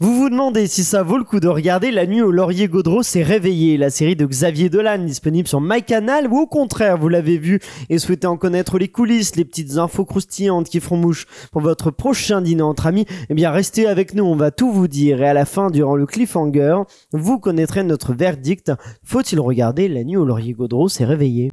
Vous vous demandez si ça vaut le coup de regarder La nuit où Laurier Gaudreau s'est réveillé, la série de Xavier Dolan disponible sur MyCanal, ou au contraire vous l'avez vu et souhaitez en connaître les coulisses, les petites infos croustillantes qui feront mouche pour votre prochain dîner entre amis, eh bien restez avec nous, on va tout vous dire et à la fin, durant le cliffhanger, vous connaîtrez notre verdict. Faut-il regarder La nuit où Laurier Gaudreau s'est réveillé?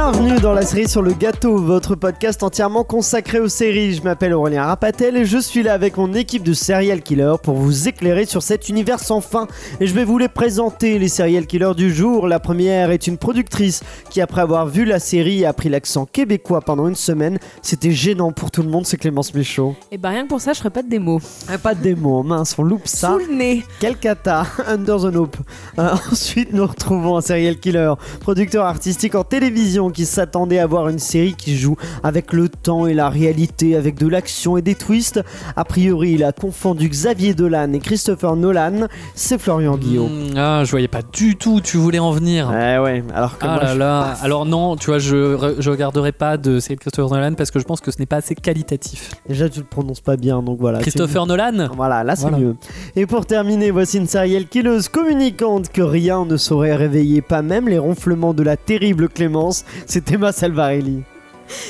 Bienvenue dans la série sur le gâteau, votre podcast entièrement consacré aux séries. Je m'appelle Aurélien Rapatel et je suis là avec mon équipe de serial killers pour vous éclairer sur cet univers sans fin. Et je vais vous les présenter, les serial killers du jour. La première est une productrice qui, après avoir vu la série, a pris l'accent québécois pendant une semaine. C'était gênant pour tout le monde, c'est Clémence Méchaud. Et bah rien que pour ça, je ferai pas de démo. Ah, pas de démo, mince, on loupe ça. Sous le nez. Quel cata, Under the Nope. Euh, ensuite, nous retrouvons un serial killer, producteur artistique en télévision qui s'attendait à voir une série qui joue avec le temps et la réalité, avec de l'action et des twists. A priori, il a confondu Xavier Dolan et Christopher Nolan. C'est Florian Guillaume. Mmh, ah, je voyais pas du tout où tu voulais en venir. Ouais, ouais. Alors que Ah moi, là je- là. Alors non, tu vois, je, je regarderai pas de série de Christopher Nolan parce que je pense que ce n'est pas assez qualitatif. déjà tu le prononces pas bien, donc voilà. Christopher Nolan Voilà, là c'est Voilà. mieux. Et pour terminer, voici une serial killeuse communicante que rien ne saurait réveiller, pas même les ronflements de la terrible Clémence. C'est Emma Salvarelli.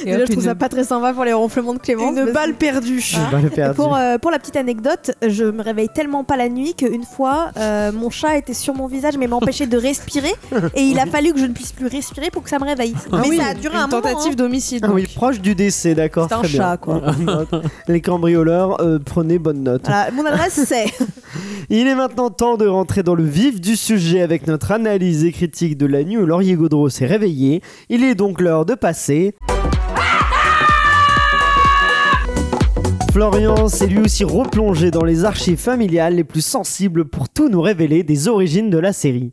Et Déjà, hop, je trouve une- ça pas très sympa pour les ronflements de Clémence. Une balle perdue. Ah. Balle perdue. Pour, euh, pour la petite anecdote, je me réveille tellement pas la nuit qu'une fois, euh, mon chat était sur mon visage mais m'empêchait de respirer et il a fallu que je ne puisse plus respirer pour que ça me réveille. Ah mais oui, ça a duré une un moment. tentative hein. d'homicide. Ah oui, proche du décès, d'accord. C'est un bien. chat, quoi. Les cambrioleurs, euh, prenez bonne note. Voilà, mon adresse c'est. Il est maintenant temps de rentrer dans le vif du sujet avec notre analyse et critique de la nuit où Laurier Gaudreau s'est réveillé. Il est donc l'heure de passer. Florian s'est lui aussi replongé dans les archives familiales les plus sensibles pour tout nous révéler des origines de la série.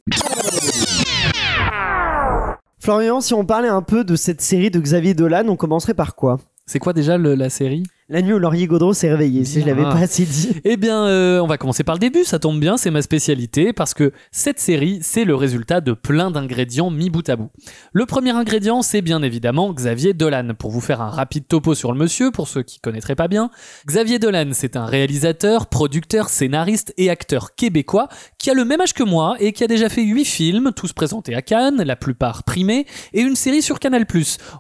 Florian, si on parlait un peu de cette série de Xavier Dolan, on commencerait par quoi? C'est quoi déjà la série? La nuit où Laurier Gaudreau s'est réveillé, si je l'avais pas assez dit. Eh bien, euh, on va commencer par le début, ça tombe bien, c'est ma spécialité, parce que cette série, c'est le résultat de plein d'ingrédients mis bout à bout. Le premier ingrédient, c'est bien évidemment Xavier Dolan. Pour vous faire un rapide topo sur le monsieur, pour ceux qui connaîtraient pas bien, Xavier Dolan, c'est un réalisateur, producteur, scénariste et acteur québécois qui a le même âge que moi et qui a déjà fait 8 films, tous présentés à Cannes, la plupart primés, et une série sur Canal+.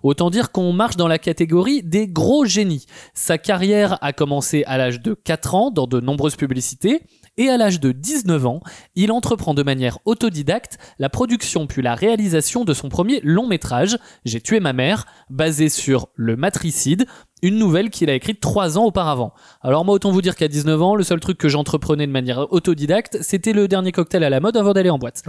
Autant dire qu'on marche dans la catégorie des gros génies. Sa carrière a commencé à l'âge de 4 ans dans de nombreuses publicités et à l'âge de 19 ans, il entreprend de manière autodidacte la production puis la réalisation de son premier long métrage, J'ai tué ma mère, basé sur Le Matricide, une nouvelle qu'il a écrite 3 ans auparavant. Alors moi autant vous dire qu'à 19 ans, le seul truc que j'entreprenais de manière autodidacte, c'était le dernier cocktail à la mode avant d'aller en boîte.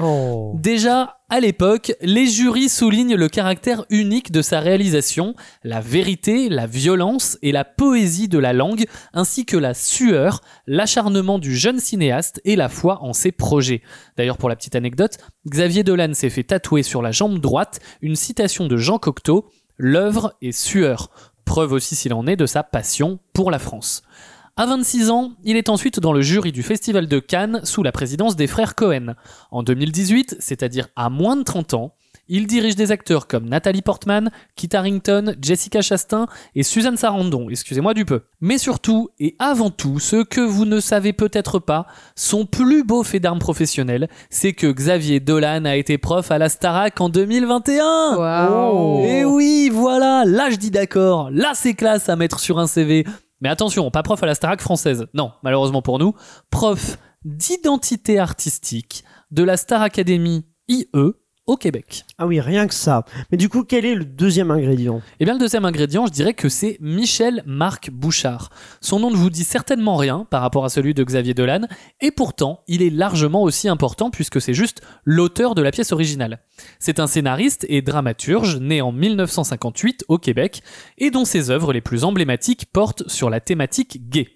Déjà, à l'époque, les jurys soulignent le caractère unique de sa réalisation, la vérité, la violence et la poésie de la langue, ainsi que la sueur, l'acharnement du jeune cinéaste et la foi en ses projets. D'ailleurs, pour la petite anecdote, Xavier Dolan s'est fait tatouer sur la jambe droite une citation de Jean Cocteau, L'œuvre est sueur. Preuve aussi s'il en est de sa passion pour la France. À 26 ans, il est ensuite dans le jury du Festival de Cannes sous la présidence des frères Cohen. En 2018, c'est-à-dire à moins de 30 ans, il dirige des acteurs comme Nathalie Portman, Kit Harington, Jessica Chastain et Suzanne Sarandon, excusez-moi du peu. Mais surtout, et avant tout, ce que vous ne savez peut-être pas, son plus beau fait d'armes professionnel, c'est que Xavier Dolan a été prof à la Starac en 2021 Waouh. et oui, voilà, là je dis d'accord, là c'est classe à mettre sur un CV. Mais attention, pas prof à la Starac française, non, malheureusement pour nous, prof d'identité artistique de la Star Academy IE au Québec. Ah oui, rien que ça. Mais du coup, quel est le deuxième ingrédient? Et bien le deuxième ingrédient, je dirais que c'est Michel Marc Bouchard. Son nom ne vous dit certainement rien par rapport à celui de Xavier Dolan, et pourtant il est largement aussi important puisque c'est juste l'auteur de la pièce originale. C'est un scénariste et dramaturge né en 1958 au Québec, et dont ses œuvres les plus emblématiques portent sur la thématique gay.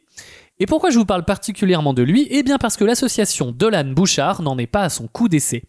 Et pourquoi je vous parle particulièrement de lui? Eh bien parce que l'association Dolan-Bouchard n'en est pas à son coup d'essai.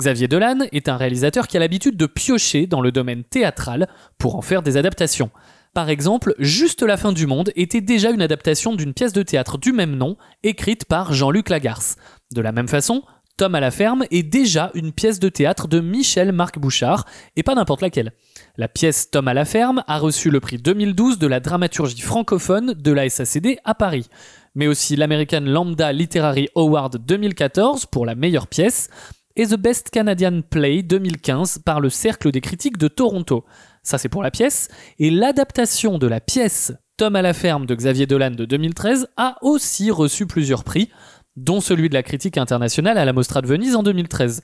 Xavier Dolan est un réalisateur qui a l'habitude de piocher dans le domaine théâtral pour en faire des adaptations. Par exemple, Juste la fin du monde était déjà une adaptation d'une pièce de théâtre du même nom, écrite par Jean-Luc Lagarce. De la même façon, Tom à la ferme est déjà une pièce de théâtre de Michel Marc Bouchard, et pas n'importe laquelle. La pièce Tom à la ferme a reçu le prix 2012 de la dramaturgie francophone de la SACD à Paris, mais aussi l'American Lambda Literary Award 2014 pour la meilleure pièce, et The Best Canadian Play 2015 par le Cercle des critiques de Toronto. Ça c'est pour la pièce, et l'adaptation de la pièce Tom à la ferme de Xavier Dolan de 2013 a aussi reçu plusieurs prix, dont celui de la critique internationale à la Mostra de Venise en 2013.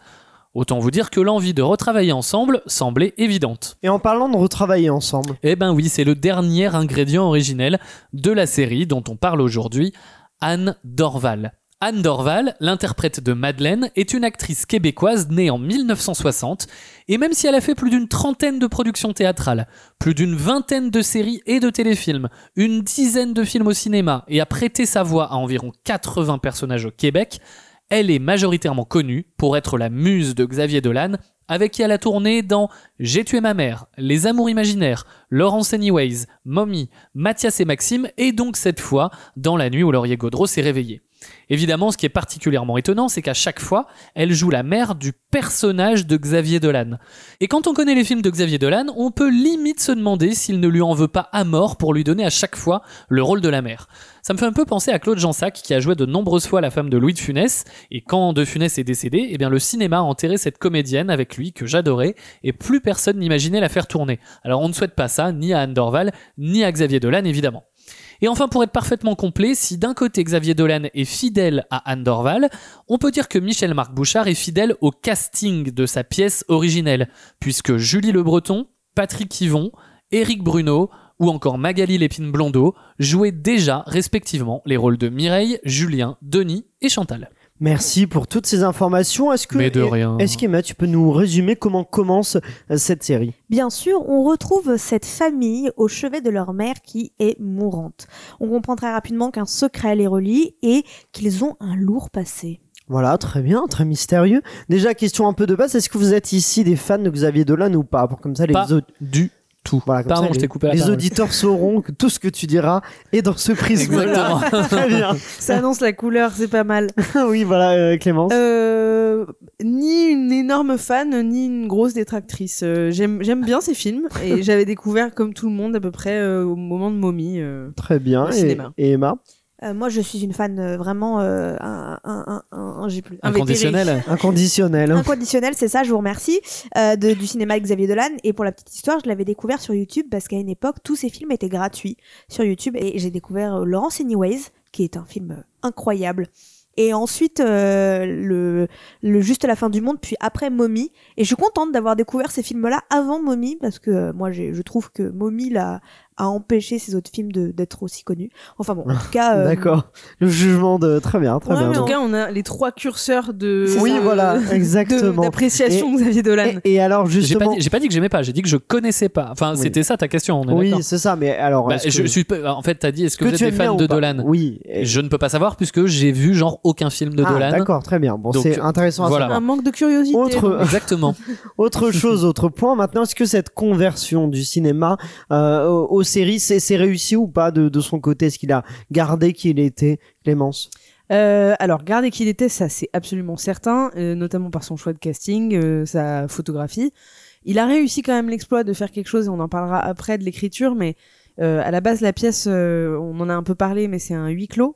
Autant vous dire que l'envie de retravailler ensemble semblait évidente. Et en parlant de retravailler ensemble, Eh ben oui, c'est le dernier ingrédient originel de la série dont on parle aujourd'hui, Anne Dorval. Anne Dorval, l'interprète de Madeleine, est une actrice québécoise née en 1960, et même si elle a fait plus d'une trentaine de productions théâtrales, plus d'une vingtaine de séries et de téléfilms, une dizaine de films au cinéma, et a prêté sa voix à environ 80 personnages au Québec, elle est majoritairement connue pour être la muse de Xavier Dolan, avec qui elle a tourné dans J'ai tué ma mère, Les Amours imaginaires, Laurence Anyways, Mommy, Mathias et Maxime, et donc cette fois dans La nuit où Laurier Gaudreau s'est réveillé. Évidemment, ce qui est particulièrement étonnant, c'est qu'à chaque fois, elle joue la mère du personnage de Xavier Dolan. Et quand on connaît les films de Xavier Dolan, on peut limite se demander s'il ne lui en veut pas à mort pour lui donner à chaque fois le rôle de la mère. Ça me fait un peu penser à Claude Jansac, qui a joué de nombreuses fois la femme de Louis de Funès, et quand de Funès est décédé, eh bien le cinéma a enterré cette comédienne avec lui, que j'adorais, et plus personne n'imaginait la faire tourner. Alors on ne souhaite pas ça, ni à Anne Dorval, ni à Xavier Dolan, évidemment. Et enfin, pour être parfaitement complet, si d'un côté Xavier Dolan est fidèle à Anne Dorval, on peut dire que Michel Marc Bouchard est fidèle au casting de sa pièce originelle, puisque Julie Le Breton, Patrick Yvon, Éric Bruno ou encore Magali Lépine Blondeau jouaient déjà respectivement les rôles de Mireille, Julien, Denis et Chantal. Merci pour toutes ces informations. Est-ce que Mais de rien. Est-ce qu'Emma, tu peux nous résumer comment commence euh, cette série? Bien sûr, on retrouve cette famille au chevet de leur mère qui est mourante. On comprend très rapidement qu'un secret les relie et qu'ils ont un lourd passé. Voilà, très bien, très mystérieux. Déjà, question un peu de base, est-ce que vous êtes ici des fans de Xavier Dolan ou pas? Pour comme ça, les, Pas au- Du tout. voilà, comme Pardon, ça, je les- t'ai coupé la les parole. auditeurs sauront que tout ce que tu diras est dans ce prisme-là. très bien. Ça annonce la couleur, c'est pas mal. oui, voilà, euh, Clémence. Euh, ni une énorme fan, ni une grosse détractrice. Euh, J'aime j'aime bien ces films et j'avais découvert comme tout le monde à peu près euh, au moment de Mommy. euh. très bien. au Et, cinéma. et Emma? Euh, moi, je suis une fan euh, vraiment euh, un, un, un, un- j'ai plus. Inconditionnel. Inconditionnel. Inconditionnel, c'est ça, je vous remercie, euh, de- du cinéma de Xavier Dolan. Et pour la petite histoire, je l'avais découvert sur YouTube parce qu'à une époque, tous ces films étaient gratuits sur YouTube. Et j'ai découvert euh, Laurence Anyways, qui est un film euh, incroyable. Et ensuite, euh, le, le Juste la fin du monde, puis après Mommy. Et je suis contente d'avoir découvert ces films-là avant Mommy, parce que euh, moi, je trouve que Mommy l'a, a empêché ces autres films de- d'être aussi connus. Enfin bon, en tout cas... euh, D'accord. Le jugement de. Très bien, très Ouais, bien. en tout cas, on a les trois curseurs de Oui, de- voilà, de- exactement. d'appréciation de Xavier Dolan. Et, et alors, pas, justement. j'ai pas dit que j'aimais pas, j'ai dit que je connaissais pas. Enfin, Oui. c'était ça ta question, on est Oui, c'est ça, mais alors. Bah, je suis pas- en fait, t'as dit est-ce que, que vous tu êtes des fans de pas Dolan? Oui. et- Je ne peux pas savoir puisque j'ai vu genre aucun film de Ah, Dolan. D'accord, très bien. Bon, c'est intéressant à voilà. savoir. Un manque de curiosité. Autre, Exactement. autre chose, autre point. Maintenant, est-ce que cette conversion du cinéma euh, séries, c'est réussi ou pas de, de son côté? Est-ce qu'il a gardé qui il était, Clémence? Euh, alors, garder qui il était, ça c'est absolument certain, euh, notamment par son choix de casting, euh, sa photographie. Il a réussi quand même l'exploit de faire quelque chose, et on en parlera après de l'écriture, mais à la base, la pièce, on en a un peu parlé, mais c'est un huis clos.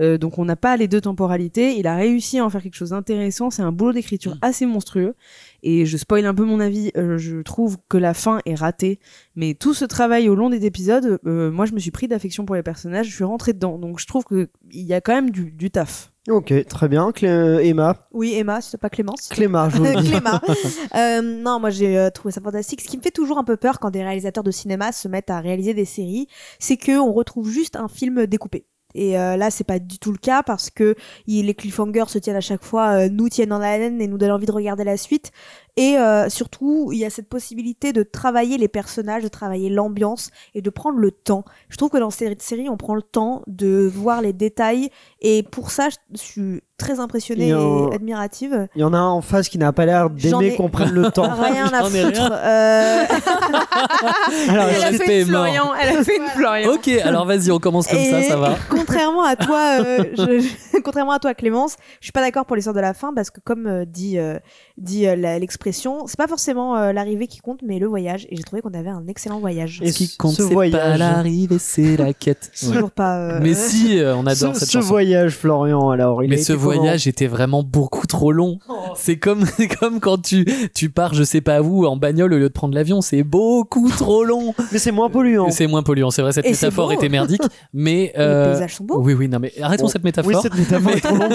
Euh, donc on n'a pas les deux temporalités. Il a réussi à en faire quelque chose d'intéressant. C'est un boulot d'écriture assez monstrueux. Et je spoil un peu mon avis. euh, je trouve que la fin est ratée. Mais tout ce travail au long des épisodes, euh, moi je me suis pris d'affection pour les personnages. Je suis rentrée dedans. Donc je trouve que il y a quand même du, du taf. Ok, très bien. Clé- Emma, Oui, Emma, c'est pas Clémence. Clément, je vous. Clément. Euh, non, moi j'ai euh, trouvé ça fantastique. Ce qui me fait toujours un peu peur quand des réalisateurs de cinéma se mettent à réaliser des séries, c'est que on retrouve juste un film découpé. Et euh, là, c'est pas du tout le cas parce que les cliffhangers se tiennent à chaque fois, euh, nous tiennent en haleine et nous donnent envie de regarder la suite. Et euh, surtout, il y a cette possibilité de travailler les personnages, de travailler l'ambiance et de prendre le temps. Je trouve que dans cette série, on prend le temps de voir les détails. Et pour ça, je suis très impressionnée et admirative. Il y en a un en face qui n'a pas l'air d'aimer ai- qu'on prenne le temps. Rien à foutre. Euh, Alors, Elle a fait une. Florian, elle a fait une Florian. Ok, alors vas-y, on commence comme ça, Et ça va. Contrairement à toi, euh, je- contrairement à toi, Clémence, je suis pas d'accord pour l'histoire de la fin parce que comme euh, dit euh, dit euh, l'expression, c'est pas forcément euh, l'arrivée qui compte, mais le voyage. Et j'ai trouvé qu'on avait un excellent voyage. Et Ce qui compte, ce c'est pas voyage. l'arrivée, c'est la quête. Ouais. Toujours pas. euh, Mais si, euh, on adore ce, cette ce chanson. voyage, Florian, alors. Il Mais ce comment voyage était vraiment beaucoup trop long. C'est comme, c'est comme quand tu, tu pars, je sais pas où, en bagnole au lieu de prendre l'avion. C'est beaucoup trop long. Mais c'est moins polluant. C'est moins polluant, c'est vrai, cette Et métaphore était merdique. Mais, Les euh, paysages sont beaux. oui, oui, non, mais arrêtons cette métaphore. Oui, cette métaphore est trop longue.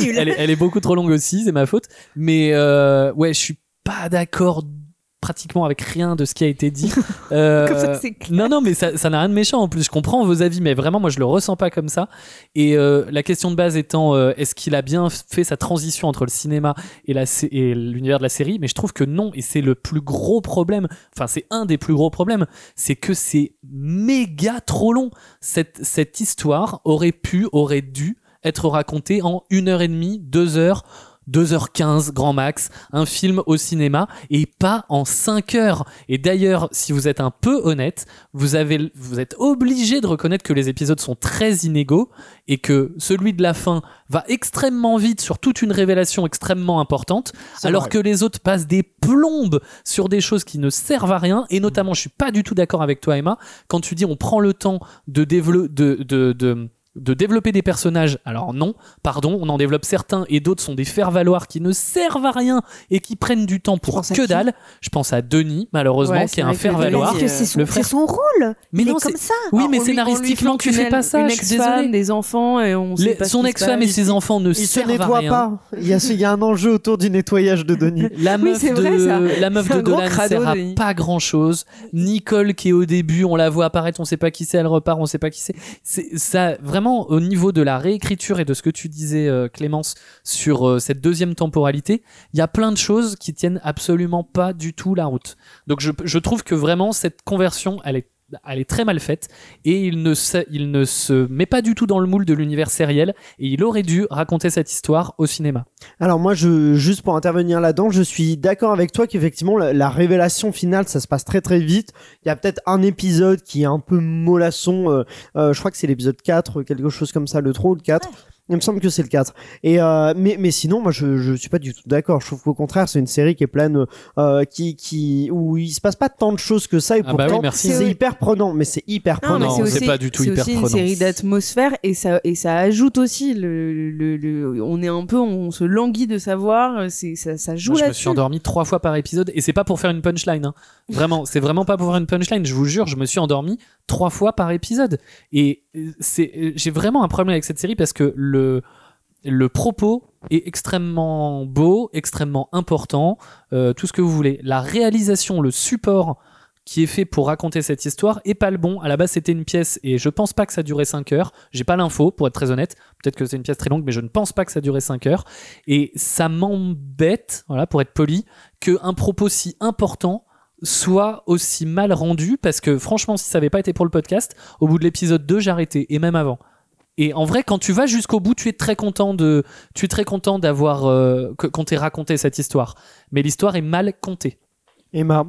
Est, elle est beaucoup trop longue aussi, c'est ma faute. Mais euh, ouais, je suis pas d'accord pratiquement avec rien de ce qui a été dit. Euh, Comme ça, c'est clair. non, non, mais ça ça n'a rien de méchant en plus. Je comprends vos avis, mais vraiment, moi, je le ressens pas comme ça. Et euh, la question de base étant, euh, est-ce qu'il a bien fait sa transition entre le cinéma et la sé- et l'univers de la série? Mais je trouve que non, et c'est le plus gros problème. Enfin, c'est un des plus gros problèmes, c'est que c'est méga trop long. Cette cette histoire aurait pu, aurait dû être racontée en une heure et demie, deux heures. 2h15 grand max, un film au cinéma et pas en 5 heures. Et d'ailleurs, si vous êtes un peu honnête, vous avez vous êtes obligé de reconnaître que les épisodes sont très inégaux et que celui de la fin va extrêmement vite sur toute une révélation extrêmement importante alors vrai. que les autres passent des plombes sur des choses qui ne servent à rien et notamment je suis pas du tout d'accord avec toi Emma quand tu dis on prend le temps de développer de, de, de de développer des personnages, alors non, pardon, on en développe certains et d'autres sont des faire-valoir qui ne servent à rien et qui prennent du temps pour que dalle. Je pense à Denis, malheureusement, Ouais, qui c'est est un faire-valoir. Denis, Parce que c'est son, le frère- c'est son rôle. Mais non, est comme c'est- ça. Oui, Alors, mais scénaristiquement, tu fais pas ça, Une je suis désolé. des enfants et on sait Les- pas ce son ex-femme et ses enfants ne Il se servent à nettoie rien. pas. Il y, a, il y a un enjeu autour du nettoyage de Denis. La Oui, meuf c'est de, vrai, ça. la meuf C'est de Dolan crado, sert à Denis. pas grand chose. Nicole qui est au début, on la voit apparaître, on sait pas qui c'est, elle repart, on sait pas qui c'est. C'est ça vraiment au niveau de la réécriture et de ce que tu disais euh, Clémence sur euh, cette deuxième temporalité, il y a plein de choses qui tiennent absolument pas du tout la route. Donc je, je trouve que vraiment cette conversion, elle est elle est très mal faite et il ne, se, il ne se met pas du tout dans le moule de l'univers sériel et il aurait dû raconter cette histoire au cinéma. Alors moi, je, juste pour intervenir là-dedans, je suis d'accord avec toi qu'effectivement la, la révélation finale, ça se passe très très vite. Il y a peut-être un épisode qui est un peu mollasson. euh, euh, je crois que c'est l'épisode 4, quelque chose comme ça, le 3 ou le 4. Il me semble que c'est le 4. Et euh, mais mais sinon, moi, je je suis pas du tout d'accord. Je trouve qu'au contraire, c'est une série qui est pleine, euh, qui qui où il se passe pas tant de choses que ça et Ah bah pourtant oui, merci. c'est hyper prenant. Mais c'est hyper Non, prenant. Non, c'est c'est pas du tout c'est hyper aussi une prenant. série d'atmosphère et ça et ça ajoute aussi le, le, le- on est un peu on se languit de savoir c'est ça, ça joue Moi, je me là-dessus. suis endormi trois fois par épisode et c'est pas pour faire une punchline. hein. Vraiment, c'est vraiment pas pour faire une punchline. Je vous jure, je me suis endormi trois fois par épisode. Et c'est, euh, j'ai vraiment un problème avec cette série parce que le le propos est extrêmement beau, extrêmement important, euh, tout ce que vous voulez. La réalisation, le support qui est fait pour raconter cette histoire est pas le bon. À la base, c'était une pièce et je pense pas que ça durait 5 heures. J'ai pas l'info pour être très honnête. Peut-être que c'est une pièce très longue, mais je ne pense pas que ça durait 5 heures. Et ça m'embête, voilà, pour être poli, qu'un propos si important soit aussi mal rendu parce que franchement si ça avait pas été pour le podcast au bout de l'épisode 2 j'arrêtais et même avant et en vrai quand tu vas jusqu'au bout tu es très content de tu es très content d'avoir euh, qu'on t'ait raconté cette histoire. Mais l'histoire est mal contée Emma,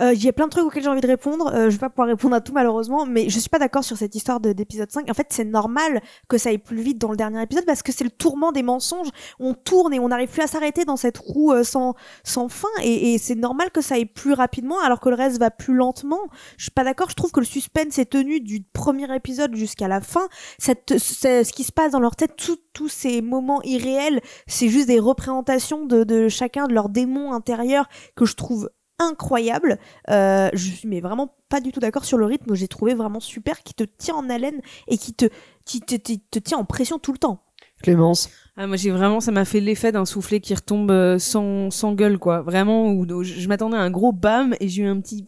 Euh, Il y a plein de trucs auxquels j'ai envie de répondre. Euh, je vais pas pouvoir répondre à tout malheureusement, mais je suis pas d'accord sur cette histoire de- d'épisode 5. En fait, c'est normal que ça aille plus vite dans le dernier épisode parce que c'est le tourment des mensonges. On tourne et on n'arrive plus à s'arrêter dans cette roue euh, sans, sans fin et, c'est normal que ça aille plus rapidement alors que le reste va plus lentement. Je suis pas d'accord. Je trouve que le suspense est tenu du premier épisode jusqu'à la fin. Cette, ce qui se passe dans leur tête, tous ces moments irréels, c'est juste des représentations de, de chacun de leurs démons intérieurs que je trouve incroyable. Euh, je suis mais vraiment pas du tout d'accord sur le rythme que j'ai trouvé vraiment super, qui te tient en haleine et qui te, qui te, te- te tient en pression tout le temps. Clémence. Ah, moi j'ai vraiment ça m'a fait l'effet d'un soufflet qui retombe euh, sans, sans gueule quoi vraiment où où je, je m'attendais à un gros bam et j'ai eu un petit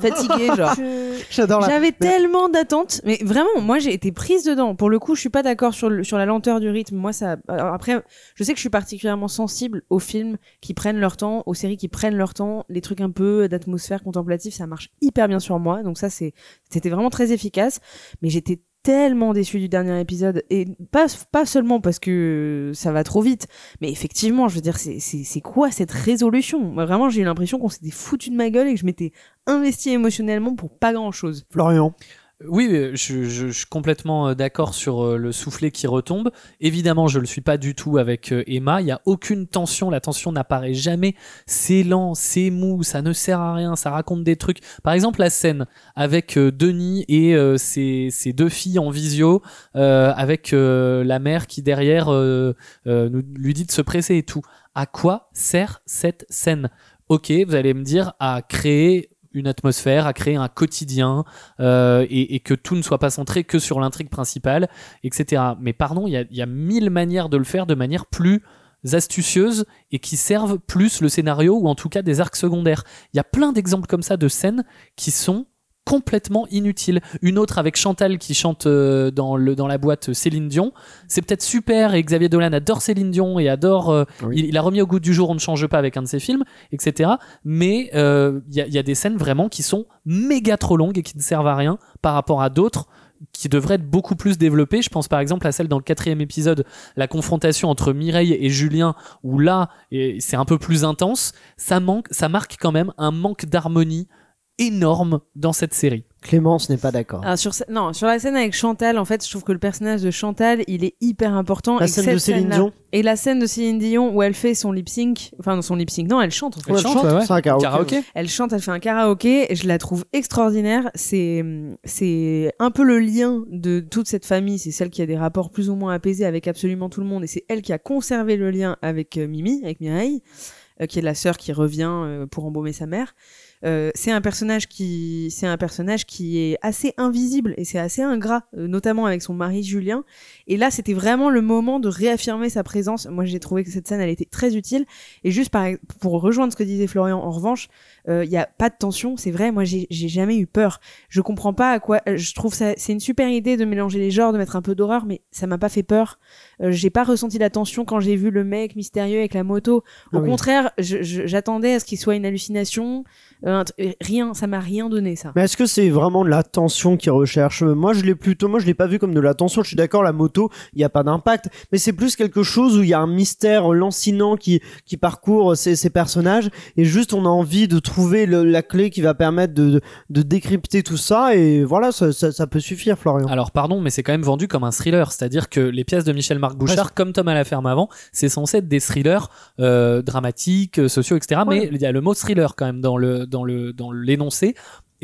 fatiguée, genre. Je- J'adore la. J'avais tellement d'attentes, mais vraiment, moi j'ai été prise dedans. Pour le coup, je suis pas d'accord sur, le- sur la lenteur du rythme. Moi, ça. alors après, je sais que je suis particulièrement sensible aux films qui prennent leur temps, aux séries qui prennent leur temps, les trucs un peu d'atmosphère contemplative, ça marche hyper bien sur moi. Donc ça, c'est, c'était vraiment très efficace. Mais j'étais tellement déçue du dernier épisode et pas pas seulement parce que ça va trop vite mais effectivement je veux dire c'est quoi cette résolution? Vraiment j'ai eu l'impression qu'on s'était foutu de ma gueule et que je m'étais investi émotionnellement pour pas grand chose Florian? Oui, je, suis complètement euh, d'accord sur euh, le soufflet qui retombe. Évidemment, je le suis pas du tout avec euh, Emma. Il y a aucune tension. La tension n'apparaît jamais. C'est lent, c'est mou, ça ne sert à rien. Ça raconte des trucs. Par exemple, la scène avec Denis et ses, deux filles en visio, avec la mère qui derrière lui dit de se presser et tout. À quoi sert cette scène? Ok, vous allez me dire à créer une atmosphère, à créer un quotidien, euh, et, que tout ne soit pas centré que sur l'intrigue principale, etc. Mais pardon, il y y a mille manières de le faire de manière plus astucieuse et qui servent plus le scénario ou en tout cas des arcs secondaires. Il y a plein d'exemples comme ça de scènes qui sont complètement inutiles. Une autre avec Chantal qui chante euh, dans, le, dans la boîte Céline Dion. C'est peut-être super et Xavier Dolan adore Céline Dion et adore... euh, Oui. il, il a remis au goût du jour On ne change pas avec un de ses films, etc. Mais euh, il y, a, y a des scènes vraiment qui sont méga trop longues et qui ne servent à rien par rapport à d'autres qui devraient être beaucoup plus développées. Je pense par exemple à celle dans le quatrième épisode, la confrontation entre Mireille et Julien, où là, c'est un peu plus intense. Ça, manque, ça marque quand même un manque d'harmonie énorme dans cette série. Clémence n'est pas d'accord. Ah, sur, ce- non, sur la scène avec Chantal, en fait, je trouve que le personnage de Chantal, il est hyper important. La et scène de Céline Dion. Et la scène de Céline Dion où elle fait son lip sync, enfin, non, son lip sync, non, elle chante en fait. Elle chante, ouais, ouais. C'est un karaoké. Karaoké Elle chante, elle fait un karaoké, et je la trouve extraordinaire. C'est, c'est un peu le lien de toute cette famille. C'est celle qui a des rapports plus ou moins apaisés avec absolument tout le monde, et c'est elle qui a conservé le lien avec euh, Mimi, avec Mireille, euh, qui est la sœur qui revient euh, pour embaumer sa mère. Euh, c'est un personnage qui, c'est un personnage qui est assez invisible et c'est assez ingrat, euh, notamment avec son mari Julien. Et là, c'était vraiment le moment de réaffirmer sa présence. Moi, j'ai trouvé que cette scène, elle était très utile. Et juste par, pour rejoindre ce que disait Florian, en revanche, il n'y a pas de tension, c'est vrai. Moi, j'ai jamais eu peur. Je comprends pas à quoi. euh, Je trouve ça, c'est une super idée de mélanger les genres, de mettre un peu d'horreur, mais ça m'a pas fait peur. Euh, j'ai pas ressenti la tension quand j'ai vu le mec mystérieux avec la moto. Au Ah oui. contraire, j'attendais à ce qu'il soit une hallucination. Euh, rien, ça m'a rien donné ça. Mais est-ce que c'est vraiment de la tension qu'ils recherchent? Moi, je l'ai plutôt, moi, je l'ai pas vu comme de la tension. Je suis d'accord, la moto, il y a pas d'impact, mais c'est plus quelque chose où il y a un mystère lancinant qui qui parcourt ces, ces personnages et juste on a envie de trouver le- la clé qui va permettre de, de, de décrypter tout ça et voilà, ça, ça, ça peut suffire, Florian. Alors pardon, mais c'est quand même vendu comme un thriller, c'est-à-dire que les pièces de Michel Marc Bouchard, comme Tom à la ferme avant, c'est censé être des thrillers euh, dramatiques, euh, sociaux, etc. Ouais. Mais il y a le mot thriller quand même dans le dans le dans l'énoncé.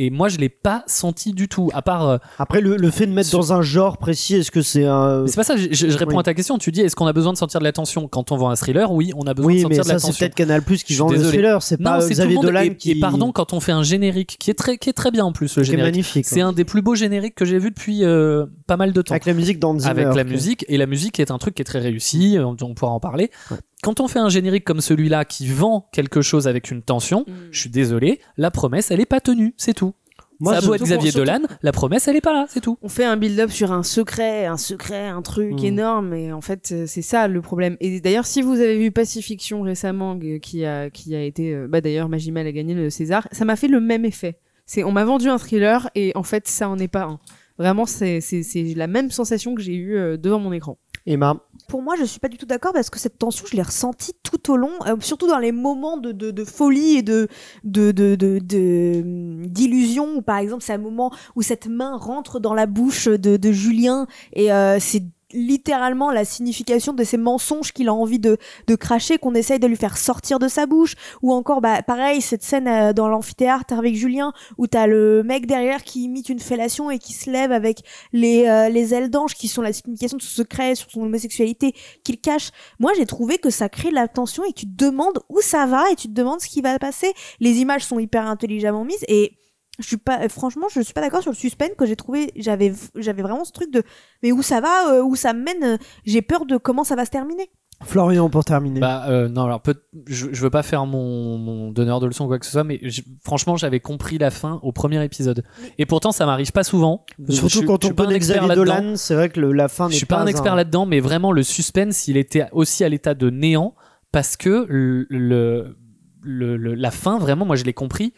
Et moi, je l'ai pas senti du tout. À part, euh, Après, le, le fait de mettre Sur- dans un genre précis, est-ce que c'est un c'est pas ça. Je, réponds Oui. à ta question. Tu dis, est-ce qu'on a besoin de sentir de la tension quand on voit un thriller Oui, on a besoin de sentir mais de la ça c'est tension. peut-être Canal Plus qui vend le thriller, c'est Non, pas c'est tout le Xavier monde. Dolan et, qui et pardon, quand on fait un générique qui est très qui est très bien en plus le générique. magnifique. C'est un des plus beaux génériques que j'ai vu depuis euh, pas mal de temps. Avec la musique Zimmer. avec la que- musique et la musique est un truc qui est très réussi on, on pourra en parler Ouais. Quand on fait un générique comme celui-là qui vend quelque chose avec une tension Mm. je suis désolé la promesse elle est pas tenue c'est tout Moi, ça être surtout Xavier Dolan la promesse elle est pas là c'est tout On fait un build-up sur un secret, un secret, un truc Mm. énorme, et en fait, euh, c'est ça le problème. Et d'ailleurs, si vous avez vu Pacifiction récemment, euh, qui a, qui a été, euh, bah d'ailleurs, Magimel a gagné le César, ça m'a fait le même effet. C'est, on m'a vendu un thriller, et en fait, ça en est pas un. Vraiment, c'est, c'est, c'est la même sensation que j'ai eue devant mon écran. Emma, Pour moi, je suis pas du tout d'accord parce que cette tension, je l'ai ressentie tout au long, euh, surtout dans les moments de, de, de folie et de de de de- de, hum, d'illusion. où, Par exemple, c'est un moment où cette main rentre dans la bouche de, de Julien et euh, c'est littéralement la signification de ces mensonges qu'il a envie de, de cracher, qu'on essaye de lui faire sortir de sa bouche. Ou encore, bah, pareil, cette scène euh, dans l'amphithéâtre avec Julien, où t'as le mec derrière qui imite une fellation et qui se lève avec les, euh, les ailes d'ange, qui sont la signification de son secret sur son homosexualité qu'il cache. Moi, j'ai trouvé que ça crée de la tension et tu te demandes où ça va et tu te demandes ce qui va passer. Les images sont hyper intelligemment mises et je suis pas, franchement, je suis pas d'accord sur le suspense que j'ai trouvé. J'avais, j'avais vraiment ce truc de, mais où ça va, euh, où ça me mène. euh, J'ai peur de comment ça va se terminer. Florian, pour terminer. Bah euh, non, alors peut- je, je veux pas faire mon, mon donneur de leçons ou quoi que ce soit, mais franchement, j'avais compris la fin au premier épisode. Et pourtant, ça m'arrive pas souvent. Surtout quand on suis pas un connaît expert Xavier. Dolan, c'est vrai que le- la fin n'est Je suis pas un expert là-dedans, mais vraiment le suspense, il était aussi à l'état de néant parce que le, le- le- le- la fin, vraiment, moi, je l'ai compris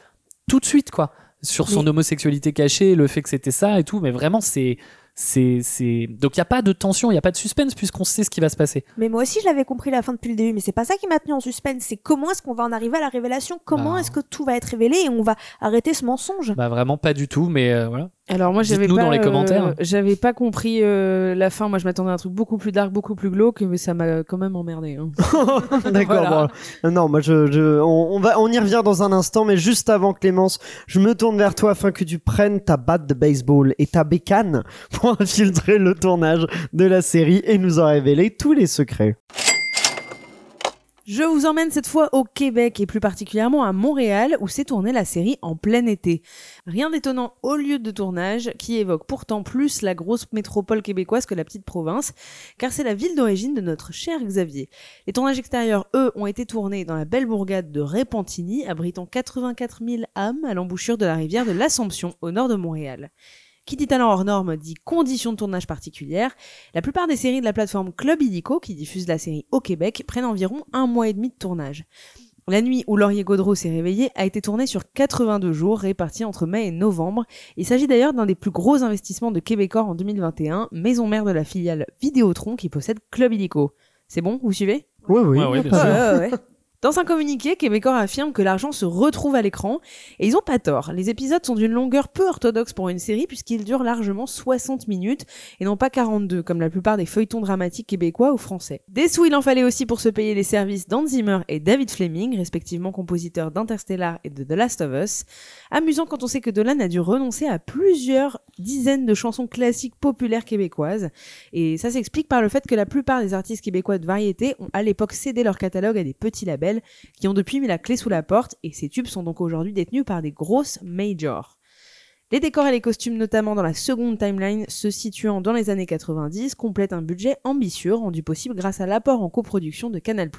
tout de suite, quoi. Sur son homosexualité cachée, le fait que c'était ça et tout, mais vraiment, c'est. c'est c'est Donc, il n'y a pas de tension, il n'y a pas de suspense puisqu'on sait ce qui va se passer. Mais moi aussi, je l'avais compris la fin depuis le début, mais c'est pas ça qui m'a tenu en suspense. C'est comment est-ce qu'on va en arriver à la révélation? Comment Bah. est-ce que tout va être révélé et on va arrêter ce mensonge? Bah, vraiment pas du tout, mais euh, voilà. Alors moi j'avais pas dans les euh, j'avais pas compris euh, la fin. Moi je m'attendais à un truc beaucoup plus dark, beaucoup plus glauque, mais ça m'a quand même emmerdé. hein. D'accord. Voilà. bon. Non, moi, je, je- on, on va, on y revient dans un instant, mais juste avant, Clémence, je me tourne vers toi afin que tu prennes ta batte de baseball et ta bécane pour infiltrer le tournage de la série et nous en révéler tous les secrets. Je vous emmène cette fois au Québec et plus particulièrement à Montréal où s'est tournée la série en plein été. Rien d'étonnant au lieu de tournage qui évoque pourtant plus la grosse métropole québécoise que la petite province car c'est la ville d'origine de notre cher Xavier. Les tournages extérieurs, eux, ont été tournés dans la belle bourgade de Repentigny abritant 84 000 âmes à l'embouchure de la rivière de l'Assomption au nord de Montréal. Qui dit talent hors norme dit conditions de tournage particulières. La plupart des séries de la plateforme Club Illico, qui diffuse la série au Québec, prennent environ un mois et demi de tournage. La nuit où Laurier Gaudreau s'est réveillé a été tournée sur 82 jours répartis entre mai et novembre. Il s'agit d'ailleurs d'un des plus gros investissements de Québécois en 2021, maison mère de la filiale Vidéotron qui possède Club Illico. C'est bon, vous suivez? Oui, oui. Ouais, ouais, bien sûr. ouais. Dans un communiqué, Québécois affirme que l'argent se retrouve à l'écran, et ils ont pas tort. Les épisodes sont d'une longueur peu orthodoxe pour une série, puisqu'ils durent largement 60 minutes, et non pas 42, comme la plupart des feuilletons dramatiques québécois ou français. Des sous, il en fallait aussi pour se payer les services d'Hans Zimmer et David Fleming, respectivement compositeurs d'Interstellar et de The Last of Us. Amusant quand on sait que Dolan a dû renoncer à plusieurs dizaines de chansons classiques populaires québécoises, et ça s'explique par le fait que la plupart des artistes québécois de variété ont à l'époque cédé leur catalogue à des petits labels qui ont depuis mis la clé sous la porte et ces tubes sont donc aujourd'hui détenus par des grosses majors. Les décors et les costumes, notamment dans la seconde timeline se situant dans les années 90, complètent un budget ambitieux rendu possible grâce à l'apport en coproduction de Canal+,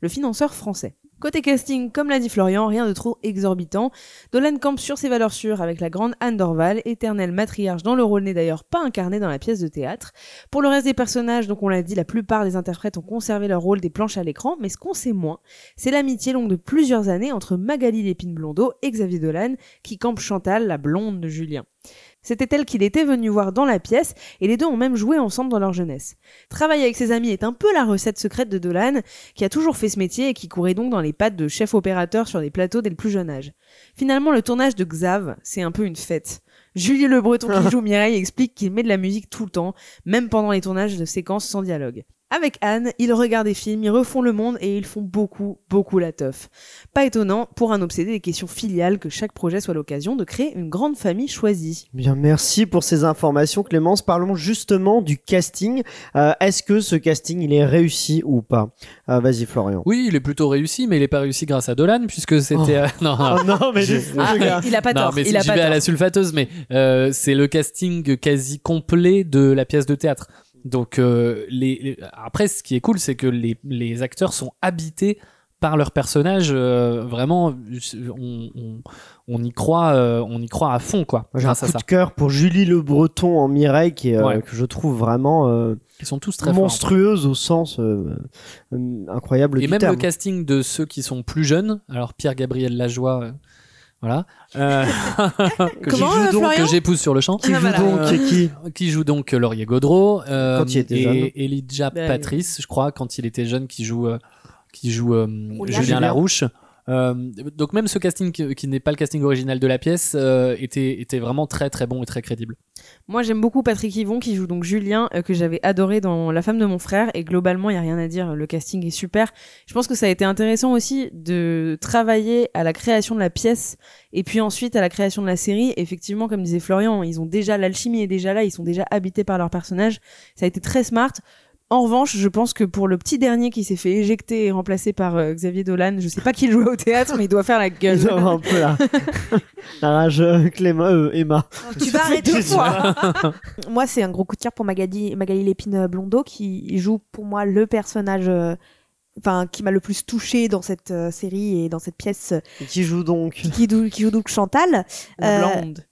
le financeur français. Côté casting, comme l'a dit Florian, rien de trop exorbitant. Dolan campe sur ses valeurs sûres avec la grande Anne Dorval, éternelle matriarche dans le rôle n'est d'ailleurs pas incarné dans la pièce de théâtre. Pour le reste des personnages, donc on l'a dit, la plupart des interprètes ont conservé leur rôle des planches à l'écran, mais ce qu'on sait moins, c'est l'amitié longue de plusieurs années entre Magali Lépine Blondeau et Xavier Dolan, qui campe Chantal, la blonde de Julien. C'était elle qu'il était venu voir dans la pièce, et les deux ont même joué ensemble dans leur jeunesse. Travailler avec ses amis est un peu la recette secrète de Dolan, qui a toujours fait ce métier et qui courait donc dans les pattes de chef opérateur sur des plateaux dès le plus jeune âge. Finalement, le tournage de Xav, c'est un peu une fête. Julie Le Breton qui joue Mireille explique qu'il met de la musique tout le temps, même pendant les tournages de séquences sans dialogue. Avec Anne, ils regardent des films, ils refont le monde et ils font beaucoup, beaucoup la teuf. Pas étonnant pour un obsédé des questions filiales que chaque projet soit l'occasion de créer une grande famille choisie. Bien, merci pour ces informations, Clémence. Parlons justement du casting. Euh, Est-ce que ce casting, il est réussi ou pas? Euh, Vas-y, Florian. Oui, il est plutôt réussi, mais il est pas réussi grâce à Dolan, puisque c'était. euh, non, non. Oh non, mais Ah, il a pas non, tort, mais il a pas vais à tort. la sulfateuse, mais euh, c'est le casting quasi complet de la pièce de théâtre. Donc euh, les, les- après, ce qui est cool, c'est que les, les acteurs sont habités par leurs personnages. euh, vraiment, on, on, on y croit, euh, on y croit à fond, quoi. J'ai un coup ça. de cœur pour Julie Le Breton en Mireille, qui euh, Ouais. que je trouve vraiment Ils sont tous très forts. monstrueuse au sens incroyable Et du même terme. le casting de ceux qui sont plus jeunes. Alors Pierre-Gabriel Lajoie, euh, voilà. Euh, que Comment, j'ai- euh, Florian que j'épouse sur le champ. Qui Ah, joue voilà. donc Euh, qui qui joue donc Laurier Gaudreau euh, Quand il était et jeune. Elijah Ben, Patrice, je crois, quand il était jeune, qui joue, euh, qui joue euh, Julien Julien. Larouche. Euh, donc même ce casting qui, n'est pas le casting original de la pièce euh, était, était vraiment très très bon et très crédible. Moi, j'aime beaucoup Patrick Yvon qui joue donc Julien, euh, que j'avais adoré dans La femme de mon frère. Et globalement, il y a rien à dire. Le casting est super. Je pense que ça a été intéressant aussi de travailler à la création de la pièce et puis ensuite à la création de la série. Effectivement, comme disait Florian, ils ont déjà l'alchimie est déjà là. Ils sont déjà habités par leurs personnages. Ça a été très smart. En revanche, je pense que pour le petit dernier qui s'est fait éjecter et remplacé par euh, Xavier Dolan, je sais pas qui le jouait au théâtre, mais il doit faire la gueule. Il doit avoir un peu la, la rage euh, Clément, euh, Emma. Tu vas arrêter deux fois. moi, c'est un gros coup de cœur pour Magali, Magali Lépine Blondeau qui joue pour moi le personnage. euh, Enfin, qui m'a le plus touché dans cette euh, série et dans cette pièce Et Qui joue donc qui, joue donc Chantal, La Euh, blonde.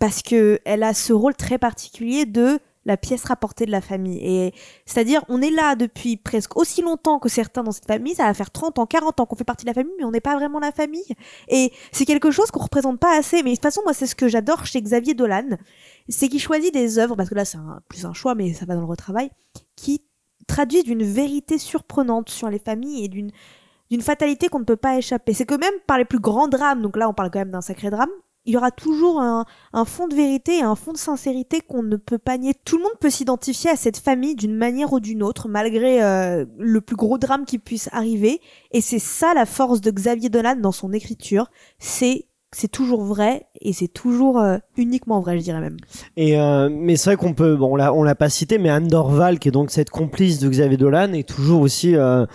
parce que elle a ce rôle très particulier de la pièce rapportée de la famille. Et c'est-à-dire, on est là depuis presque aussi longtemps que certains dans cette famille. Ça va faire 30 ans, 40 ans qu'on fait partie de la famille, mais on n'est pas vraiment la famille. Et c'est quelque chose qu'on représente pas assez. Mais de toute façon, moi, c'est ce que j'adore chez Xavier Dolan. C'est qu'il choisit des œuvres, parce que là, c'est plus un choix, mais ça va dans le retravail, qui traduisent d'une vérité surprenante sur les familles et d'une d'une fatalité qu'on ne peut pas échapper. C'est que même par les plus grands drames, donc là on parle quand même d'un sacré drame, il y aura toujours un, fond de vérité et un fond de sincérité qu'on ne peut pas nier. Tout le monde peut s'identifier à cette famille d'une manière ou d'une autre, malgré euh, le plus gros drame qui puisse arriver. Et c'est ça la force de Xavier Dolan dans son écriture, c'est c'est toujours vrai et c'est toujours euh, uniquement vrai, je dirais même. Et euh, mais c'est vrai qu'on peut, bon, on l'a, pas cité, mais Anne Dorval, qui est donc cette complice de Xavier Dolan, est toujours aussi euh,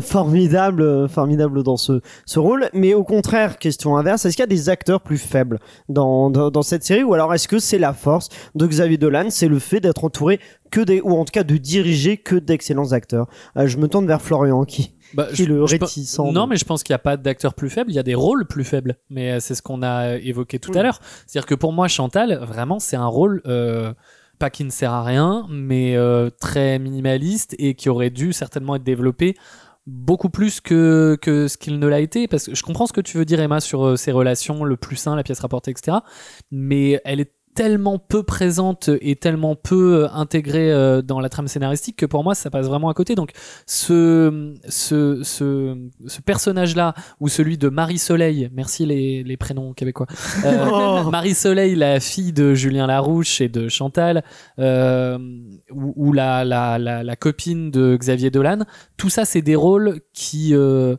formidable, formidable dans ce ce rôle. Mais au contraire, question inverse, est-ce qu'il y a des acteurs plus faibles dans dans, dans cette série, ou alors est-ce que c'est la force de Xavier Dolan, c'est le fait d'être entouré que des, ou en tout cas de diriger que d'excellents acteurs. Euh, je me tourne vers Florian, qui Bah, qui le je pe- réticent. Non, mais je pense qu'il n'y a pas d'acteurs plus faibles, il y a des rôles plus faibles. Mais euh, c'est ce qu'on a évoqué tout à l'heure. C'est-à-dire que pour moi, Chantal, vraiment, c'est un rôle, euh, pas qui ne sert à rien, mais euh, très minimaliste et qui aurait dû certainement être développé beaucoup plus que, que ce qu'il ne l'a été. Parce que je comprends ce que tu veux dire, Emma, sur euh, ses relations, le plus sain, la pièce rapportée, etc. Mais elle est tellement peu présente et tellement peu euh, intégrée euh, dans la trame scénaristique que pour moi ça passe vraiment à côté donc ce ce ce, ce personnage là ou celui de Marie Soleil merci les, les prénoms québécois Euh, Oh. Marie Soleil la fille de Julien Larouche et de Chantal euh, ou, ou la, la, la, la copine de Xavier Dolan tout ça c'est des rôles qui euh,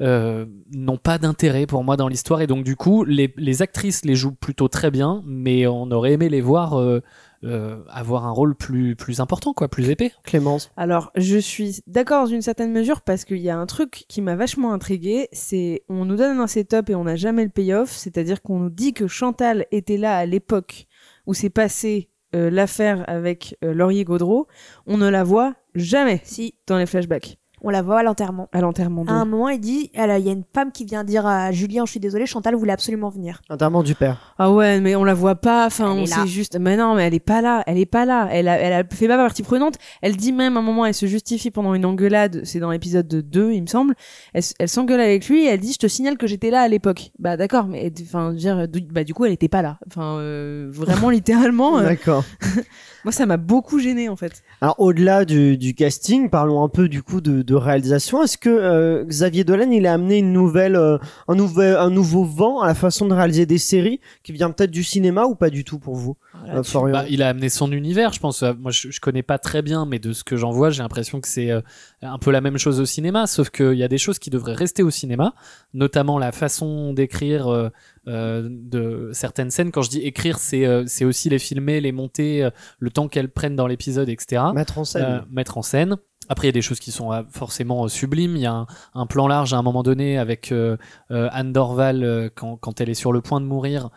euh, n'ont pas d'intérêt pour moi dans l'histoire. Et donc du coup les, les actrices les jouent plutôt très bien mais on aurait aimé les voir euh, euh, avoir un rôle plus, plus important quoi plus épais. Clémence. Alors, je suis d'accord dans une certaine mesure parce qu'il y a un truc qui m'a vachement intrigué, c'est on nous donne un setup et on n'a jamais le payoff, c'est-à-dire qu'on nous dit que Chantal était là à l'époque où s'est passée euh, l'affaire avec euh, Laurier Gaudreau, on ne la voit jamais Si, dans les flashbacks on la voit à l'enterrement. à l'enterrement À un moment, il dit, elle, il y a une femme qui vient dire à Julien, je suis désolée, Chantal voulait absolument venir. Interment du père. Ah ouais, mais on la voit pas. Enfin, Elle on sait juste. Mais non, mais elle est pas là. Elle est pas là. Elle a, elle a fait pas partie prenante. Elle dit même à un moment, elle se justifie pendant une engueulade. C'est dans l'épisode de 2, il me semble. Elle, s'engueule avec lui. Et elle dit, je te signale que j'étais là à l'époque. Bah d'accord, mais enfin, dire, du- bah du coup, elle était pas là. Enfin, euh, vraiment littéralement. euh, D'accord. moi, ça m'a beaucoup gêné en fait. Alors au-delà du, du casting, parlons un peu du coup de, de réalisation. Est-ce que euh, Xavier Dolan il a amené une nouvelle, euh, un nouvel, un nouveau vent à la façon de réaliser des séries qui vient peut-être du cinéma ou pas du tout pour vous, euh, Florian Bah, il a amené son univers, je pense. Euh, Moi, je, je connais pas très bien, mais de ce que j'en vois, j'ai l'impression que c'est euh, un peu la même chose au cinéma, sauf qu'il y a des choses qui devraient rester au cinéma, notamment la façon d'écrire euh, de certaines scènes. Quand je dis écrire, c'est euh, c'est aussi les filmer, les monter, euh, le temps qu'elles prennent dans l'épisode, etc. Mettre en scène. Euh, mettre en scène. Après, il y a des choses qui sont euh, forcément euh, sublimes. Il y a un, plan large à un moment donné avec euh, Anne Dorval quand, elle est sur le point de mourir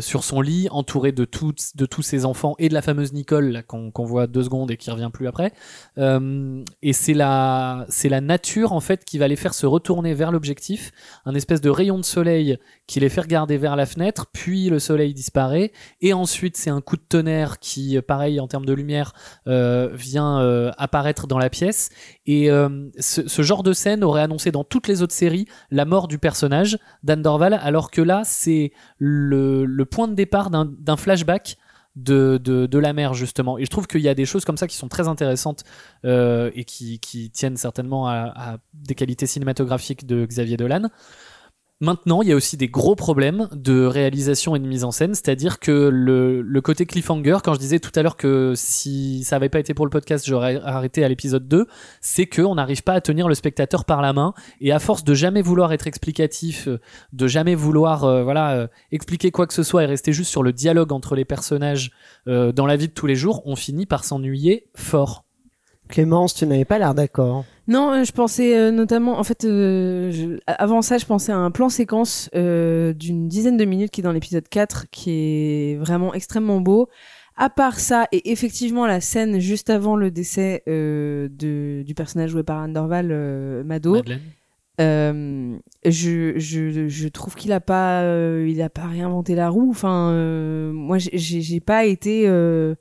sur son lit, entourée de, tous ses enfants et de la fameuse Nicole qu'on voit deux secondes et qui revient plus après. Et c'est la, la nature en fait qui va les faire se retourner vers l'objectif, un espèce de rayon de soleil qui les fait regarder vers la fenêtre, puis le soleil disparaît, et ensuite c'est un coup de tonnerre qui, pareil en termes de lumière, vient apparaître dans la pièce. Et euh, ce, genre de scène aurait annoncé dans toutes les autres séries la mort du personnage d'Anne Dorval, alors que là c'est le, point de départ d'un flashback. De, de, la mère justement et je trouve qu'il y a des choses comme ça qui sont très intéressantes euh, et qui, tiennent certainement à des qualités cinématographiques de Xavier Dolan Maintenant, il y a aussi des gros problèmes de réalisation et de mise en scène, c'est-à-dire que le, côté cliffhanger, quand je disais tout à l'heure que si ça avait pas été pour le podcast, j'aurais arrêté à l'épisode 2, c'est qu'on n'arrive pas à tenir le spectateur par la main, et à force de jamais vouloir être explicatif, euh, de jamais vouloir euh, voilà euh, expliquer quoi que ce soit et rester juste sur le dialogue entre les personnages dans la vie de tous les jours, on finit par s'ennuyer fort. Clémence, tu n'avais pas l'air d'accord. Non, euh, je pensais euh, notamment, en fait, euh, je- avant ça, je pensais à un plan séquence euh, d'une dizaine de minutes qui est dans l'épisode 4, qui est vraiment extrêmement beau. À part ça, et effectivement la scène juste avant le décès euh, de, du personnage joué par Anne Dorval, euh, Mado, Madeleine. euh, je, je, je trouve qu'il a pas euh, il a pas réinventé la roue enfin euh, moi j'ai- pas été euh,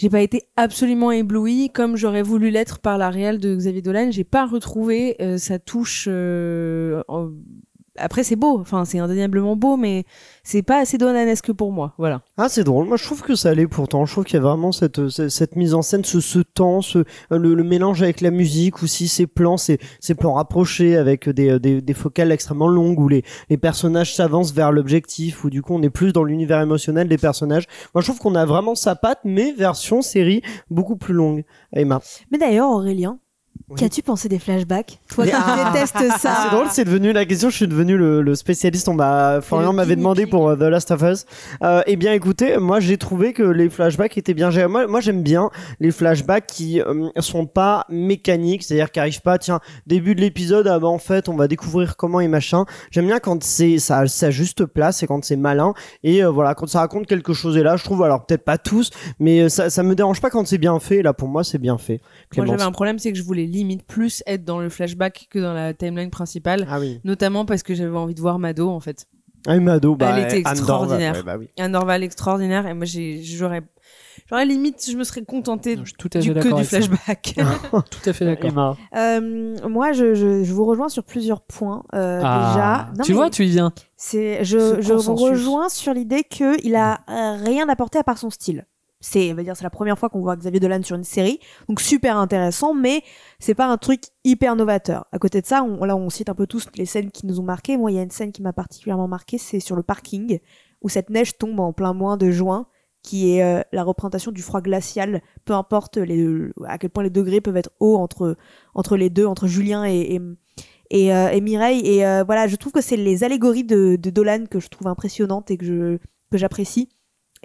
j'ai pas été absolument ébloui comme j'aurais voulu l'être par la réelle de Xavier Dolan. J'ai pas retrouvé euh, sa touche euh, après c'est beau enfin c'est indéniablement beau mais c'est pas assez dolanesque pour moi voilà Ah, c'est drôle. Moi, je trouve que ça allait pourtant. Je trouve qu'il y a vraiment cette, cette, cette mise en scène, ce, ce temps, ce, le, le mélange avec la musique aussi, ces plans, ces, ces plans rapprochés avec des, des, des focales extrêmement longues où les, les personnages s'avancent vers l'objectif, où du coup on est plus dans l'univers émotionnel des personnages. Moi, je trouve qu'on a vraiment sa patte, mais version série beaucoup plus longue. Emma. Mais d'ailleurs, Aurélien, Oui. qu'as-tu pensé des flashbacks Toi qui Ah. détestes ça. Ah, c'est drôle, c'est devenu la question. Je suis devenu le, le spécialiste. On m'a, Florian m'avait demandé pour euh, The Last of Us. Euh, eh bien, écoutez, moi j'ai trouvé que les flashbacks étaient bien gérés. Moi, moi j'aime bien les flashbacks qui euh, sont pas mécaniques, c'est-à-dire qui arrivent pas. Tiens, début de l'épisode, ah bah, en fait, on va découvrir comment et machin. J'aime bien quand c'est ça a sa juste place et quand c'est malin. Et euh, voilà, quand ça raconte quelque chose. Et là, je trouve, alors peut-être pas tous, mais ça, ça me dérange pas quand c'est bien fait. Là, pour moi, c'est bien fait. moi Clémence. j'avais un problème c'est que je voulais limite plus être dans le flashback que dans la timeline principale Ah oui. notamment parce que j'avais envie de voir Mado en fait Ah, Mado, bah, Elle était Anne Dorval, extraordinaire. ouais, bah oui. un Orval extraordinaire et moi j'aurais j'aurais limite je me serais contentée Je suis tout à du que du flashback Tout à fait d'accord. Euh, moi, je, je, je vous rejoins sur plusieurs points. Euh, Ah, déjà, Non, tu vois, tu y viens. c'est, je, je vous rejoins sur l'idée que il a rien apporté à part son style. C'est, va dire, c'est la première fois qu'on voit Xavier Dolan sur une série, donc super intéressant, mais c'est pas un truc hyper novateur. À côté de ça, on, là, on cite un peu tous les scènes qui nous ont marqué. Moi, il y a une scène qui m'a particulièrement marqué, c'est sur le parking où cette neige tombe en plein mois de juin, qui est euh, la représentation du froid glacial. Peu importe les, à quel point les degrés peuvent être hauts entre entre les deux, entre Julien et et, et, euh, et Mireille. Et euh, voilà, je trouve que c'est les allégories de, de Dolan que je trouve impressionnantes et que je que j'apprécie.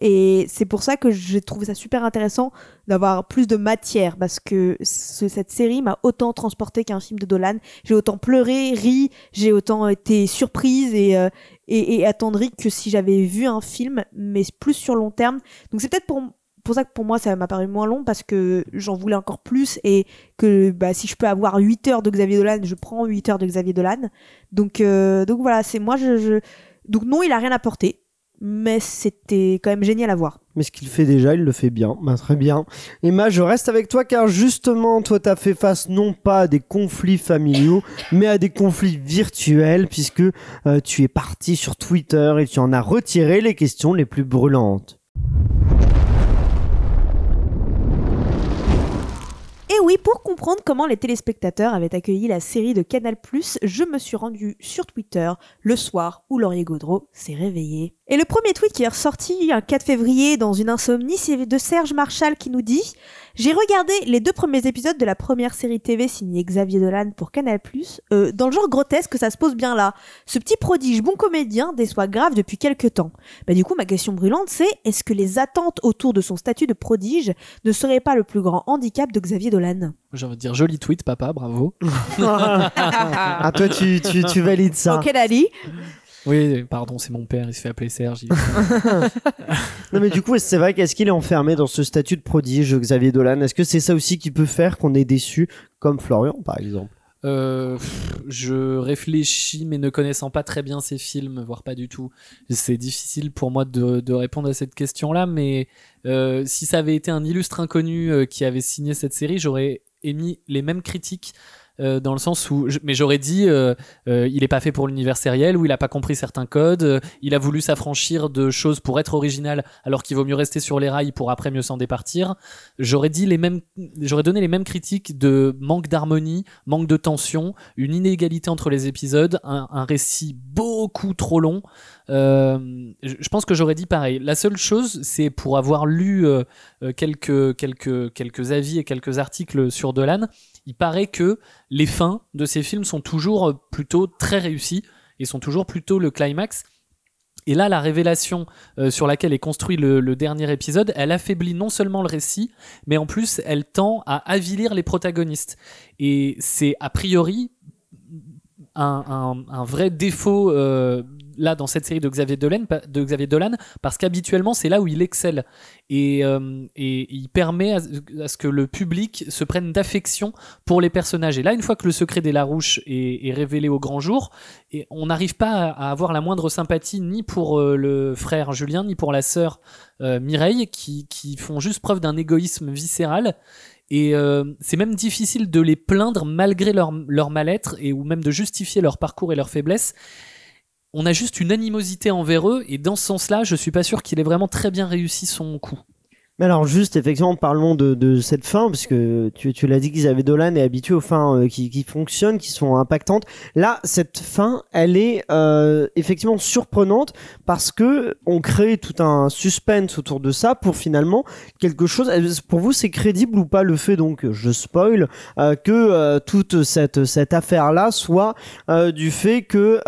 Et c'est pour ça que j'ai trouvé ça super intéressant d'avoir plus de matière parce que ce- cette série m'a autant transporté qu'un film de Dolan. J'ai autant pleuré, ri, j'ai autant été surprise et, euh, et, attendrie que si j'avais vu un film, mais plus sur long terme. Donc c'est peut-être pour, pour ça que pour moi ça m'a paru moins long parce que j'en voulais encore plus et que bah, si je peux avoir 8 heures de Xavier Dolan, je prends 8 heures de Xavier Dolan. Donc, euh, donc voilà, c'est moi je, je... Donc non, il a rien apporté, mais c'était quand même génial à voir. Mais ce qu'il fait déjà, il le fait bien. Bah, très bien. Emma, je reste avec toi car justement, toi, t'as fait face non pas à des conflits familiaux, mais à des conflits virtuels puisque euh, tu es parti sur Twitter et tu en as retiré les questions les plus brûlantes. Et oui, pour comprendre comment les téléspectateurs avaient accueilli la série de Canal+, je me suis rendu sur Twitter le soir où Laurier Gaudreau s'est réveillé. Et le premier tweet qui est ressorti un 4 février dans une insomnie, c'est de Serge Marchal qui nous dit « J'ai regardé les deux premiers épisodes de la première série TV signée Xavier Dolan pour Canal+, euh, dans le genre grotesque, ça se pose bien là. Ce petit prodige bon comédien déçoit grave depuis quelques temps. Bah du coup, ma question brûlante, c'est est-ce que les attentes autour de son statut de prodige ne seraient pas le plus grand handicap de Xavier Dolan? J'ai envie de dire joli tweet, papa, bravo. ah, toi, tu, tu, tu valides ça. Ok, Dali. Oui, pardon, c'est mon père, il se fait appeler Serge. il- Non, mais du coup, c'est vrai qu'est-ce qu'il est enfermé dans ce statut de prodige, Xavier Dolan? Est-ce que c'est ça aussi qui peut faire qu'on est déçu, comme Florian, par exemple? Euh, je réfléchis, mais ne connaissant pas très bien ces films, voire pas du tout, c'est difficile pour moi de, de répondre à cette question-là. Mais euh, si ça avait été un illustre inconnu euh, qui avait signé cette série, j'aurais émis les mêmes critiques. Euh, dans le sens où, mais j'aurais dit, euh, euh, il est pas fait pour l'univers sériel, ou il a pas compris certains codes, il a voulu s'affranchir de choses pour être original, alors qu'il vaut mieux rester sur les rails pour après mieux s'en départir. J'aurais dit les mêmes, j'aurais donné les mêmes critiques de manque d'harmonie, manque de tension, une inégalité entre les épisodes, un, un récit beaucoup trop long. Je pense que j'aurais dit pareil. La seule chose, c'est pour avoir lu quelques, quelques, quelques avis et quelques articles sur Dolan, il paraît que les fins de ces films sont toujours euh, plutôt très réussies et sont toujours plutôt le climax. Et là, la révélation euh, sur laquelle est construit le, le dernier épisode, elle affaiblit non seulement le récit, mais en plus, elle tend à avilir les protagonistes. Et c'est a priori un, vrai défaut euh, là dans cette série de Xavier Dolan, parce qu'habituellement c'est là où il excelle et, euh, il permet à, ce que le public se prenne d'affection pour les personnages. Et là, une fois que le secret des Larouches est, révélé au grand jour, et on n'arrive pas à, avoir la moindre sympathie ni pour euh, le frère Julien ni pour la sœur Mireille qui font juste preuve d'un égoïsme viscéral. Et euh, c'est même difficile de les plaindre malgré leur, leur mal-être et ou même de justifier leur parcours et leur faiblesse. On a juste une animosité envers eux et dans ce sens-là, je suis pas sûr qu'il ait vraiment très bien réussi son coup. Mais alors juste effectivement parlons de, cette fin parce que tu, l'as dit qu'Xavier Dolan est habitué aux fins euh, qui, fonctionnent, qui sont impactantes. Là cette fin elle est euh, effectivement surprenante parce que on crée tout un suspense autour de ça pour finalement quelque chose. Pour vous c'est crédible ou pas le fait donc je spoil euh, que toute cette cette affaire là soit du fait que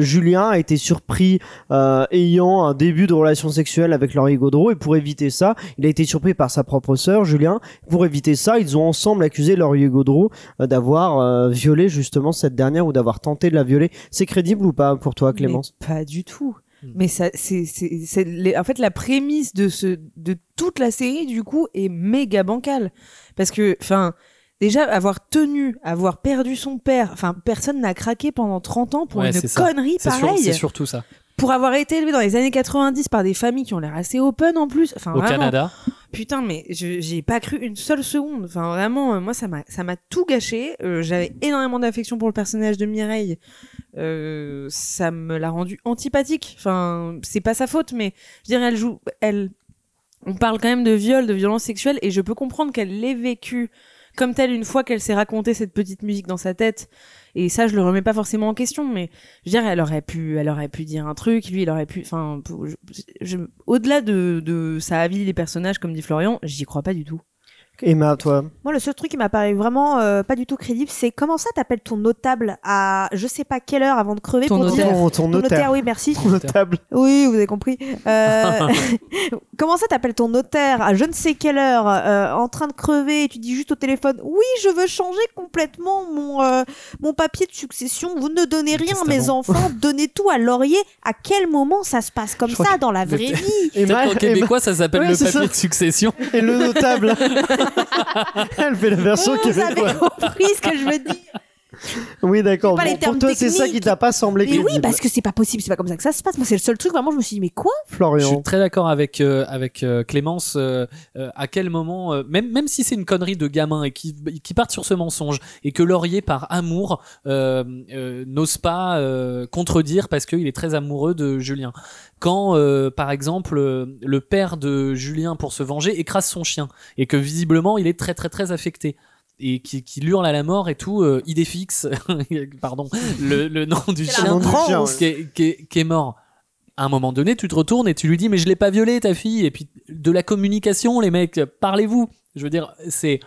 Julien a été surpris ayant un début de relation sexuelle avec Laurier Gaudreau et pour éviter ça il a été surpris par sa propre sœur, Julien. Pour éviter ça, ils ont ensemble accusé Laurier Gaudreau euh, d'avoir euh, violé justement cette dernière ou d'avoir tenté de la violer. C'est crédible ou pas pour toi, Clémence? Mais Pas du tout. Hmm. Mais ça, c'est, c'est, c'est les- en fait la prémisse de ce, de toute la série du coup est méga bancale parce que, enfin, déjà avoir tenu, avoir perdu son père, enfin, personne n'a craqué pendant 30 ans pour Ouais, une connerie pareille. c'est surtout ça. Pour avoir été élevé dans les années 90 par des familles qui ont l'air assez open en plus. Enfin, Au vraiment. Canada. Putain, mais j'ai pas cru une seule seconde. Enfin, vraiment, euh, moi, ça m'a ça m'a tout gâché. Euh, J'avais énormément d'affection pour le personnage de Mireille. Euh, ça me l'a rendu antipathique. Enfin, c'est pas sa faute, mais je dirais, elle joue, elle. On parle quand même de viol, de violence sexuelle, et je peux comprendre qu'elle l'ait vécu comme telle une fois qu'elle s'est raconté cette petite musique dans sa tête. Et ça, je le remets pas forcément en question, mais je dire, elle aurait pu, elle aurait pu dire un truc, lui, il aurait pu, enfin, au-delà de, de ça avilie les personnages, comme dit Florian, j'y crois pas du tout. Emma, toi Moi, le seul truc qui m'a paru vraiment euh, pas du tout crédible, c'est comment ça t'appelles ton notable à je sais pas quelle heure avant de crever Ton pour notaire. dire Ton, ton ton notaire. notaire, oui, merci. Ton notable. Oui, vous avez compris. Euh, comment ça t'appelles ton notaire à je ne sais quelle heure euh, en train de crever et tu dis juste au téléphone oui, je veux changer complètement mon euh, mon papier de succession. Vous ne donnez rien à mes enfants, donnez tout à Laurier. À quel moment ça se passe comme ça dans la vraie vie? Emma, qu'en québécois, ça s'appelle Ouais, le papier ça. de succession. et le notable. Elle fait la version Vous avez québécoise. compris ce que je veux dire Oui, d'accord. pas les Bon, pour toi, c'est ça qui t'a pas semblé Mais oui, parce que c'est pas possible, c'est pas comme ça que ça se passe. Moi, c'est le seul truc vraiment. Je me suis dit mais quoi? Je suis Florian. très d'accord avec euh, avec euh, Clémence. euh, euh, à quel moment, euh, même même si c'est une connerie de gamin et qui qui partent sur ce mensonge et que Laurier par amour euh, euh, n'ose pas euh, contredire parce qu'il est très amoureux de Julien. Quand euh, par exemple le père de Julien pour se venger écrase son chien et que visiblement il est très très très affecté et qui, qui hurle à la mort et tout, euh, idée fixe, pardon, le, le nom du chien du ouais. qui est, qui est- qui est mort. À un moment donné, tu te retournes et tu lui dis mais je l'ai pas violé ta fille et puis de la communication les mecs, parlez-vous. Je veux dire c'est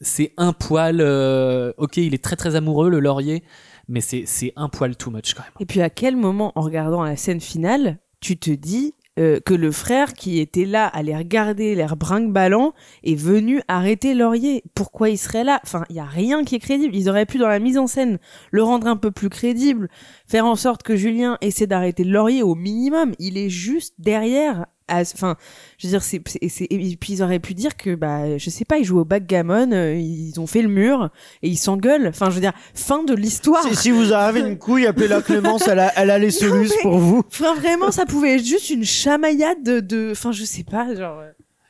c'est un poil euh, OK, il est très très amoureux le laurier mais c'est c'est un poil too much quand même. Et puis à quel moment, en regardant la scène finale, tu te dis euh, que le frère qui était là à les regarder, l'air brinque-ballant, est venu arrêter Laurier. Pourquoi il serait là? Enfin, il y a rien qui est crédible. Ils auraient pu, dans la mise en scène, le rendre un peu plus crédible, faire en sorte que Julien essaie d'arrêter Laurier au minimum. Il est juste derrière. Enfin, je veux dire, c'est, et puis ils auraient pu dire que, bah, je sais pas, ils jouent au backgammon, euh, ils ont fait le mur et ils s'engueulent. Enfin, je veux dire, fin de l'histoire. Si, si vous avez une couille, appelez-la Clémence, elle a, elle a les solutions pour vous. Enfin, vraiment, ça pouvait être juste une chamaillade de, de... Enfin, je sais pas, genre...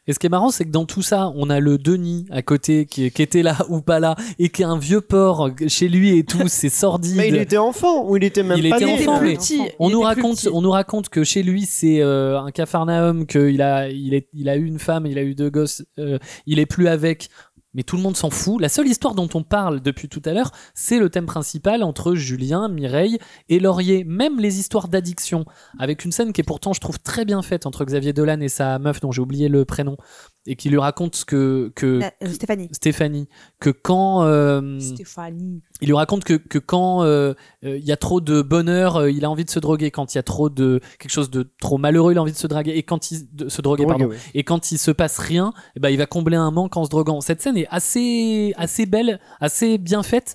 Et ce qui est marrant, c'est que dans tout ça, on a le Denis à côté qui, qui était là ou pas là et qui a un vieux porc chez lui et tout, c'est sordide. Mais il était enfant ou il était même Il pas était né. enfant, plus mais petit. on Il nous raconte, petit. on nous raconte que chez lui c'est euh, un cafarnaum, qu'il a, il est, il a eu une femme, il a eu deux gosses, euh, il est plus avec. Mais tout le monde s'en fout. La seule histoire dont on parle depuis tout à l'heure, c'est le thème principal entre Julien, Mireille et Laurier. Même les histoires d'addiction, avec une scène qui est pourtant, je trouve, très bien faite entre Xavier Dolan et sa meuf, dont j'ai oublié le prénom. Et qui lui raconte que que Euh, Stéphanie. Stéphanie que quand euh, Stéphanie. il lui raconte que, que quand euh, euh, il y a trop de bonheur, euh, il a envie de se droguer. Quand il y a trop de quelque chose de trop malheureux, il a envie de se draguer. Et quand il de se droguer, Drogue, pardon. ouais. Et quand il se passe rien, eh ben il va combler un manque en se droguant. Cette scène est assez assez belle, assez bien faite.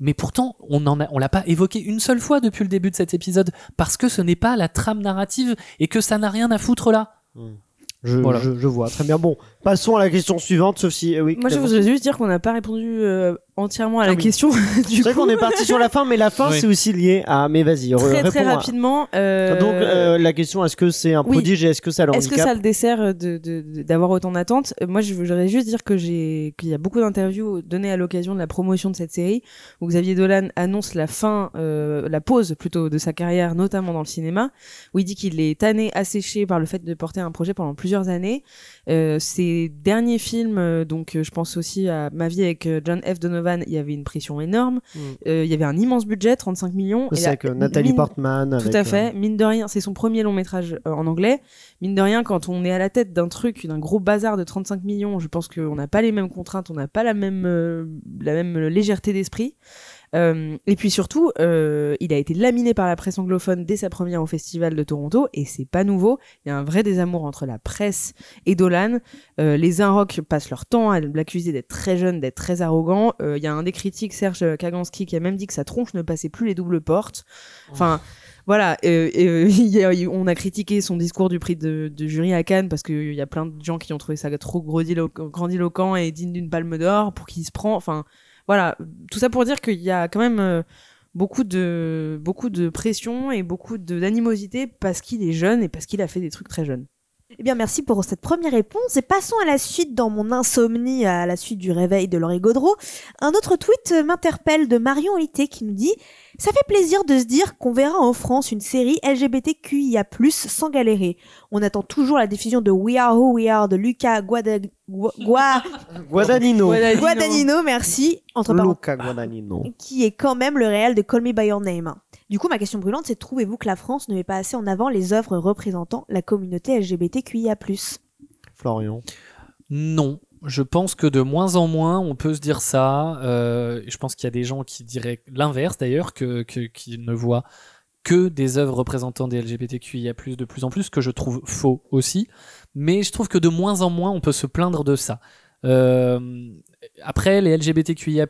Mais pourtant, on en a, on l'a pas évoqué une seule fois depuis le début de cet épisode parce que ce n'est pas la trame narrative et que ça n'a rien à foutre là. Je, Voilà. je, je vois, très bien. Bon, passons à la question suivante, sauf si. euh, oui, Moi, je voudrais juste dire qu'on n'a pas répondu euh, entièrement à la Ah oui. question. du C'est vrai coup, qu'on est parti sur la fin, mais la fin, Oui. c'est aussi lié à. Mais vas-y, très très rapidement. euh, Donc, euh, la question est-ce que c'est un oui. prodige et est-ce que ça le Est-ce que ça le dessert de- de- de- d'avoir autant d'attentes? Euh, Moi, je voudrais juste dire que j'ai qu'il y a beaucoup d'interviews données à l'occasion de la promotion de cette série où Xavier Dolan annonce la fin, euh, la pause plutôt de sa carrière, notamment dans le cinéma, où il dit qu'il est tanné, asséché par le fait de porter un projet pendant plusieurs années. Euh, ses derniers films, euh, donc je pense aussi à Ma vie avec John F. Donovan, il y avait une pression énorme. Mm. Euh, il y avait un immense budget, 35 millions. C'est là, avec euh, Nathalie mine- Portman. tout avec, à euh, fait. Mine de rien, c'est son premier long métrage euh, en anglais. Mine de rien, quand on est à la tête d'un truc, d'un gros bazar de 35 millions, je pense qu'on n'a pas les mêmes contraintes, on n'a pas la même, la même légèreté d'esprit. Euh, et puis surtout, euh, il a été laminé par la presse anglophone dès sa première au festival de Toronto, et c'est pas nouveau. Il y a un vrai désamour entre la presse et Dolan. Euh, les Inrock passent leur temps à l'accuser d'être très jeune, d'être très arrogant. Il y a un des critiques, Serge Kaganski, qui a même dit que sa tronche ne passait plus les doubles portes. Enfin, voilà, euh, euh, y a- on a critiqué son discours du prix de, de jury à Cannes parce qu'il y a plein de gens qui ont trouvé ça trop grandilo- grandiloquent et digne d'une palme d'or pour qui il se prend. Enfin, voilà, tout ça pour dire qu'il y a quand même euh, beaucoup de beaucoup pression et beaucoup d'animosité parce qu'il est jeune et parce qu'il a fait des trucs très jeunes. Eh bien, merci pour cette première réponse. Et passons à la suite dans mon insomnie, à la suite du réveil de Laurie Gaudreau. Un autre tweet euh, m'interpelle de Marion Olité qui nous dit Ça fait plaisir de se dire qu'on verra en France une série LGBTQIA, sans galérer. On attend toujours la diffusion de We Are Who We Are de Luca Guada... Gua- Gua- Guadagnino. Guadagnino. Guadagnino, merci, entre Luca Guadagnino. qui est quand même le réel de Call Me By Your Name. Du coup, ma question brûlante, c'est trouvez-vous que la France ne met pas assez en avant les œuvres représentant la communauté LGBTQIA+. Florian. Non, je pense que de moins en moins on peut se dire ça. Euh, je pense qu'il y a des gens qui diraient l'inverse d'ailleurs, que, qui ne voient que des œuvres représentant des LGBTQIA+, de plus en plus, que je trouve faux aussi. Mais je trouve que de moins en moins on peut se plaindre de ça. Euh, après, les LGBTQIA+,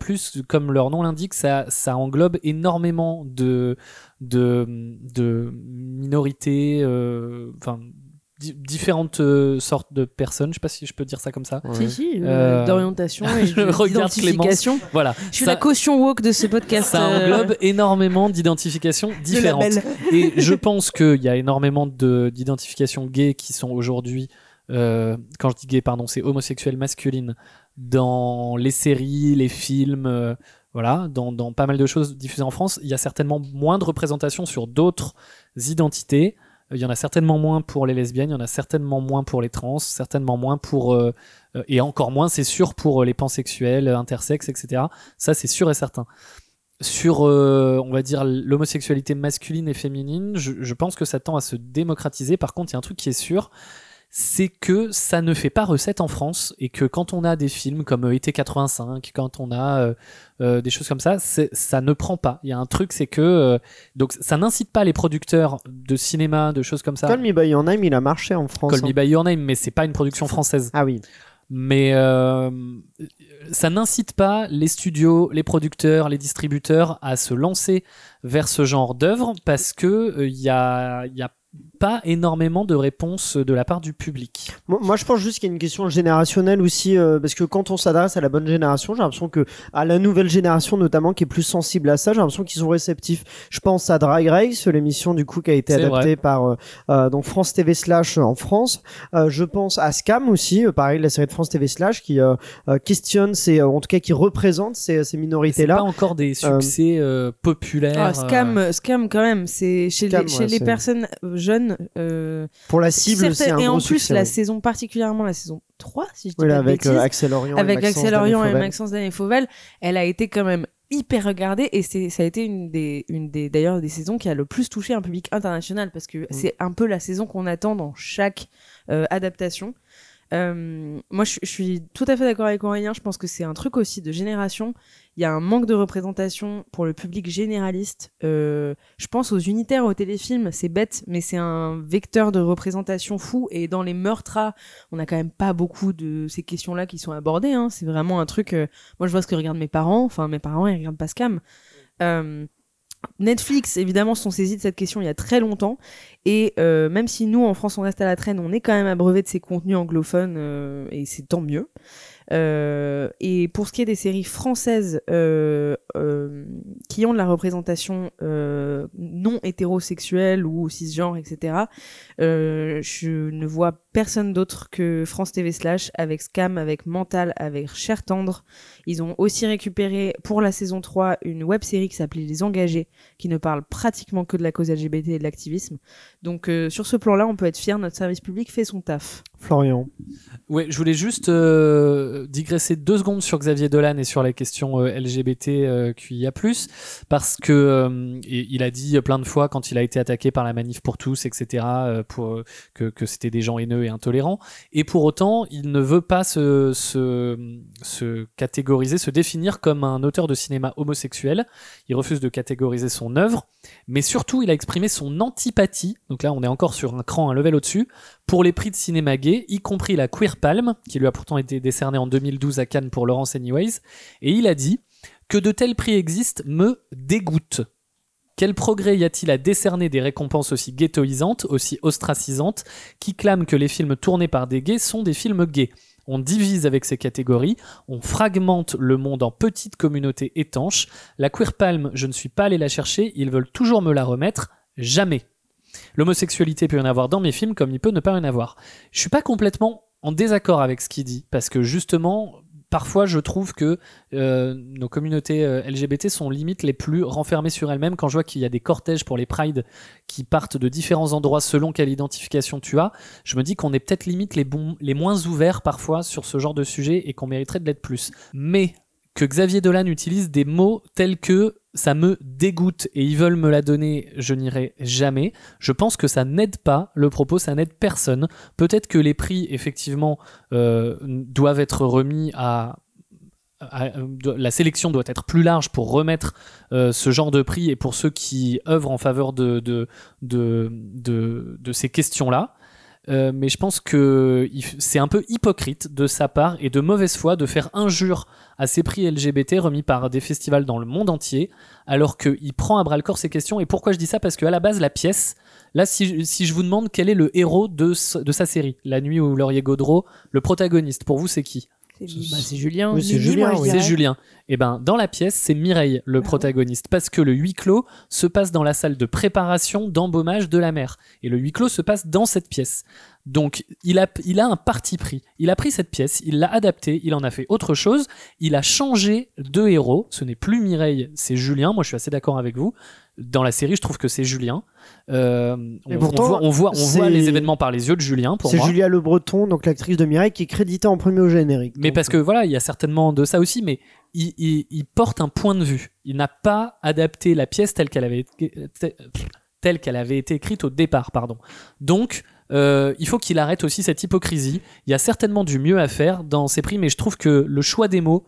comme leur nom l'indique, ça, ça englobe énormément de, de, de minorités, euh, différentes euh, sortes de personnes. Je sais pas si je peux dire ça comme ça. Ouais. Si, si, euh, Euh, d'orientation et je regarde. Voilà. Je suis Ça- la caution woke de ce podcast. ça euh, englobe énormément d'identifications différentes. Et je pense qu'il y a énormément de- d'identifications gays qui sont aujourd'hui, quand je dis gay, pardon, c'est homosexuelles masculines, dans les séries, les films, voilà, dans, dans pas mal de choses diffusées en France. Il y a certainement moins de représentation sur d'autres identités. Il y en a certainement moins pour les lesbiennes, il y en a certainement moins pour les trans, certainement moins pour. euh, euh, et encore moins, c'est sûr, pour les pansexuels, intersexes, etc. Ça, c'est sûr et certain sur, euh, on va dire, l'homosexualité masculine et féminine, je pense que ça tend à se démocratiser. Par contre, il y a un truc qui est sûr, c'est que ça ne fait pas recette en France et que quand on a des films comme euh, Été 85, quand on a euh, euh, des choses comme ça, ça ne prend pas. Il y a un truc, c'est que euh, donc ça n'incite pas les producteurs de cinéma, de choses comme ça. Call Me By Your Name, il a marché en France. Call hein. Me by Your Name, mais c'est pas une production française Ah oui. mais ça n'incite pas les studios, les producteurs, les distributeurs à se lancer vers ce genre d'œuvre parce que il y a, y a pas énormément de réponses de la part du public. Moi, moi, je pense juste qu'il y a une question générationnelle aussi, euh, parce que quand on s'adresse à la bonne génération, j'ai l'impression que à la nouvelle génération notamment, qui est plus sensible à ça, j'ai l'impression qu'ils sont réceptifs. Je pense à Drag Race, l'émission du coup qui a été adaptée par euh, euh, donc France TV slash en France. Euh, je pense à Scam aussi, euh, pareil la série de France TV slash qui questionne, ces, en tout cas qui représente ces, minorités pas là. encore des succès euh, populaires. Ah, scam, euh, scam quand même. C'est chez Scam, les, chez ouais, les c'est- personnes euh, euh, Pour la cible, c'est certaines- un et gros en plus, succès, la saison particulièrement la saison 3, si je dis Voilà, pas de avec euh, Axel Orion, avec et Maxence Axel Orion et. Maxence Daniel Fauvel, elle a été quand même hyper regardée et c'est ça a été une des une des d'ailleurs des saisons qui a le plus touché un public international parce Mm. que c'est un peu la saison qu'on attend dans chaque euh, adaptation. Euh, moi, je, suis tout à fait d'accord avec Aurélien. Je pense que c'est un truc aussi de génération. Il y a un manque de représentation pour le public généraliste. Euh, je pense aux unitaires, aux téléfilms. C'est bête, mais c'est un vecteur de représentation fou. Et dans les meurtres, on n'a quand même pas beaucoup de ces questions-là qui sont abordées. Hein. C'est vraiment un truc. euh, Moi, je vois ce que regardent mes parents. Enfin, mes parents, ils regardent pas Scam. Euh, Netflix, évidemment, sont saisis de cette question il y a très longtemps. Et euh, même si nous, en France, on reste à la traîne, on est quand même abreuvé de ces contenus anglophones, euh, et c'est tant mieux. Euh, et pour ce qui est des séries françaises euh, euh, qui ont de la représentation euh, non hétérosexuelle ou cisgenre, etc., euh, je ne vois personne d'autre que France TV Slash avec Scam, avec Mental, avec Cher Tendre. Ils ont aussi récupéré pour la saison 3 une web série qui s'appelait Les Engagés, qui ne parle pratiquement que de la cause LGBT et de l'activisme. Donc euh, sur ce plan-là, on peut être fier, notre service public fait son taf. Florian. Ouais, je voulais juste euh, digresser deux secondes sur Xavier Dolan et sur la question euh, LGBT euh, QIA+, parce que euh, il a dit plein de fois quand il a été attaqué par la manif pour tous, etc., euh, euh, que, c'était des gens haineux et intolérants, et pour autant, il ne veut pas se catégoriser, se définir comme un auteur de cinéma homosexuel. Il refuse de catégoriser son œuvre, mais surtout, il a exprimé son antipathie. Donc là, on est encore sur un cran, un level au-dessus pour les prix de cinéma gay, y compris la Queer Palm, qui lui a pourtant été décernée en 2012 à Cannes pour Laurence Anyways, et il a dit que de tels prix existent me dégoûte. Quel progrès y a-t-il à décerner des récompenses aussi ghettoisantes, aussi ostracisantes, qui clament que les films tournés par des gays sont des films gays? On divise avec ces catégories, on fragmente le monde en petites communautés étanches. La Queer Palm, je ne suis pas allé la chercher, ils veulent toujours me la remettre, jamais. L'homosexualité peut y en avoir dans mes films comme il peut ne pas y en avoir. Je suis pas complètement en désaccord avec ce qu'il dit parce que justement parfois je trouve que euh, nos communautés euh, LGBT sont limite les plus renfermées sur elles-mêmes. Quand je vois qu'il y a des cortèges pour les prides qui partent de différents endroits selon quelle identification tu as je me dis qu'on est peut-être limite les les moins ouverts parfois sur ce genre de sujet et qu'on mériterait de l'être plus. Mais que Xavier Dolan utilise des mots tels que ça me dégoûte et ils veulent me la donner, je n'irai jamais. Je pense que ça n'aide pas le propos, ça n'aide personne. Peut-être que les prix, effectivement, euh, doivent être remis à, de- la sélection doit être plus large pour remettre euh, ce genre de prix et pour ceux qui œuvrent en faveur de ces questions-là. Euh, mais je pense que c'est un peu hypocrite de sa part et de mauvaise foi de faire injure à ces prix LGBT remis par des festivals dans le monde entier, alors qu'il prend à bras le corps ces questions. Et pourquoi je dis ça? Parce qu'à la base, la pièce, là, si je, vous demande quel est le héros de, sa série, La Nuit où Laurier Gaudreau, le protagoniste, pour vous, c'est qui? C'est Bah, Julien. Oui, c'est Mimi, Julien, oui. C'est. Julien. Et ben dans la pièce, c'est Mireille le Ah ouais. protagoniste parce que le huis clos se passe dans la salle de préparation d'embaumage de la mère et le huis clos se passe dans cette pièce. Donc il a il a un parti pris. Il a pris cette pièce, il l'a adaptée, il en a fait autre chose, il a changé de héros, ce n'est plus Mireille, c'est Julien. Moi je suis assez d'accord avec vous. Dans la série, je trouve que c'est Julien. Euh, on, Et pourtant, on voit, on voit, on voit c'est- les événements par les yeux de Julien pour C'est. Julia Le Breton, donc l'actrice de Mireille, qui est créditée en premier au générique. Mais Donc, parce que voilà, il y a certainement de ça aussi, mais il, il- il porte un point de vue. Il n'a pas adapté la pièce telle qu'elle avait été, telle qu'elle avait été écrite au départ, pardon. Donc, euh, il faut qu'il arrête aussi cette hypocrisie. Il y a certainement du mieux à faire dans ces prix, mais je trouve que le choix des mots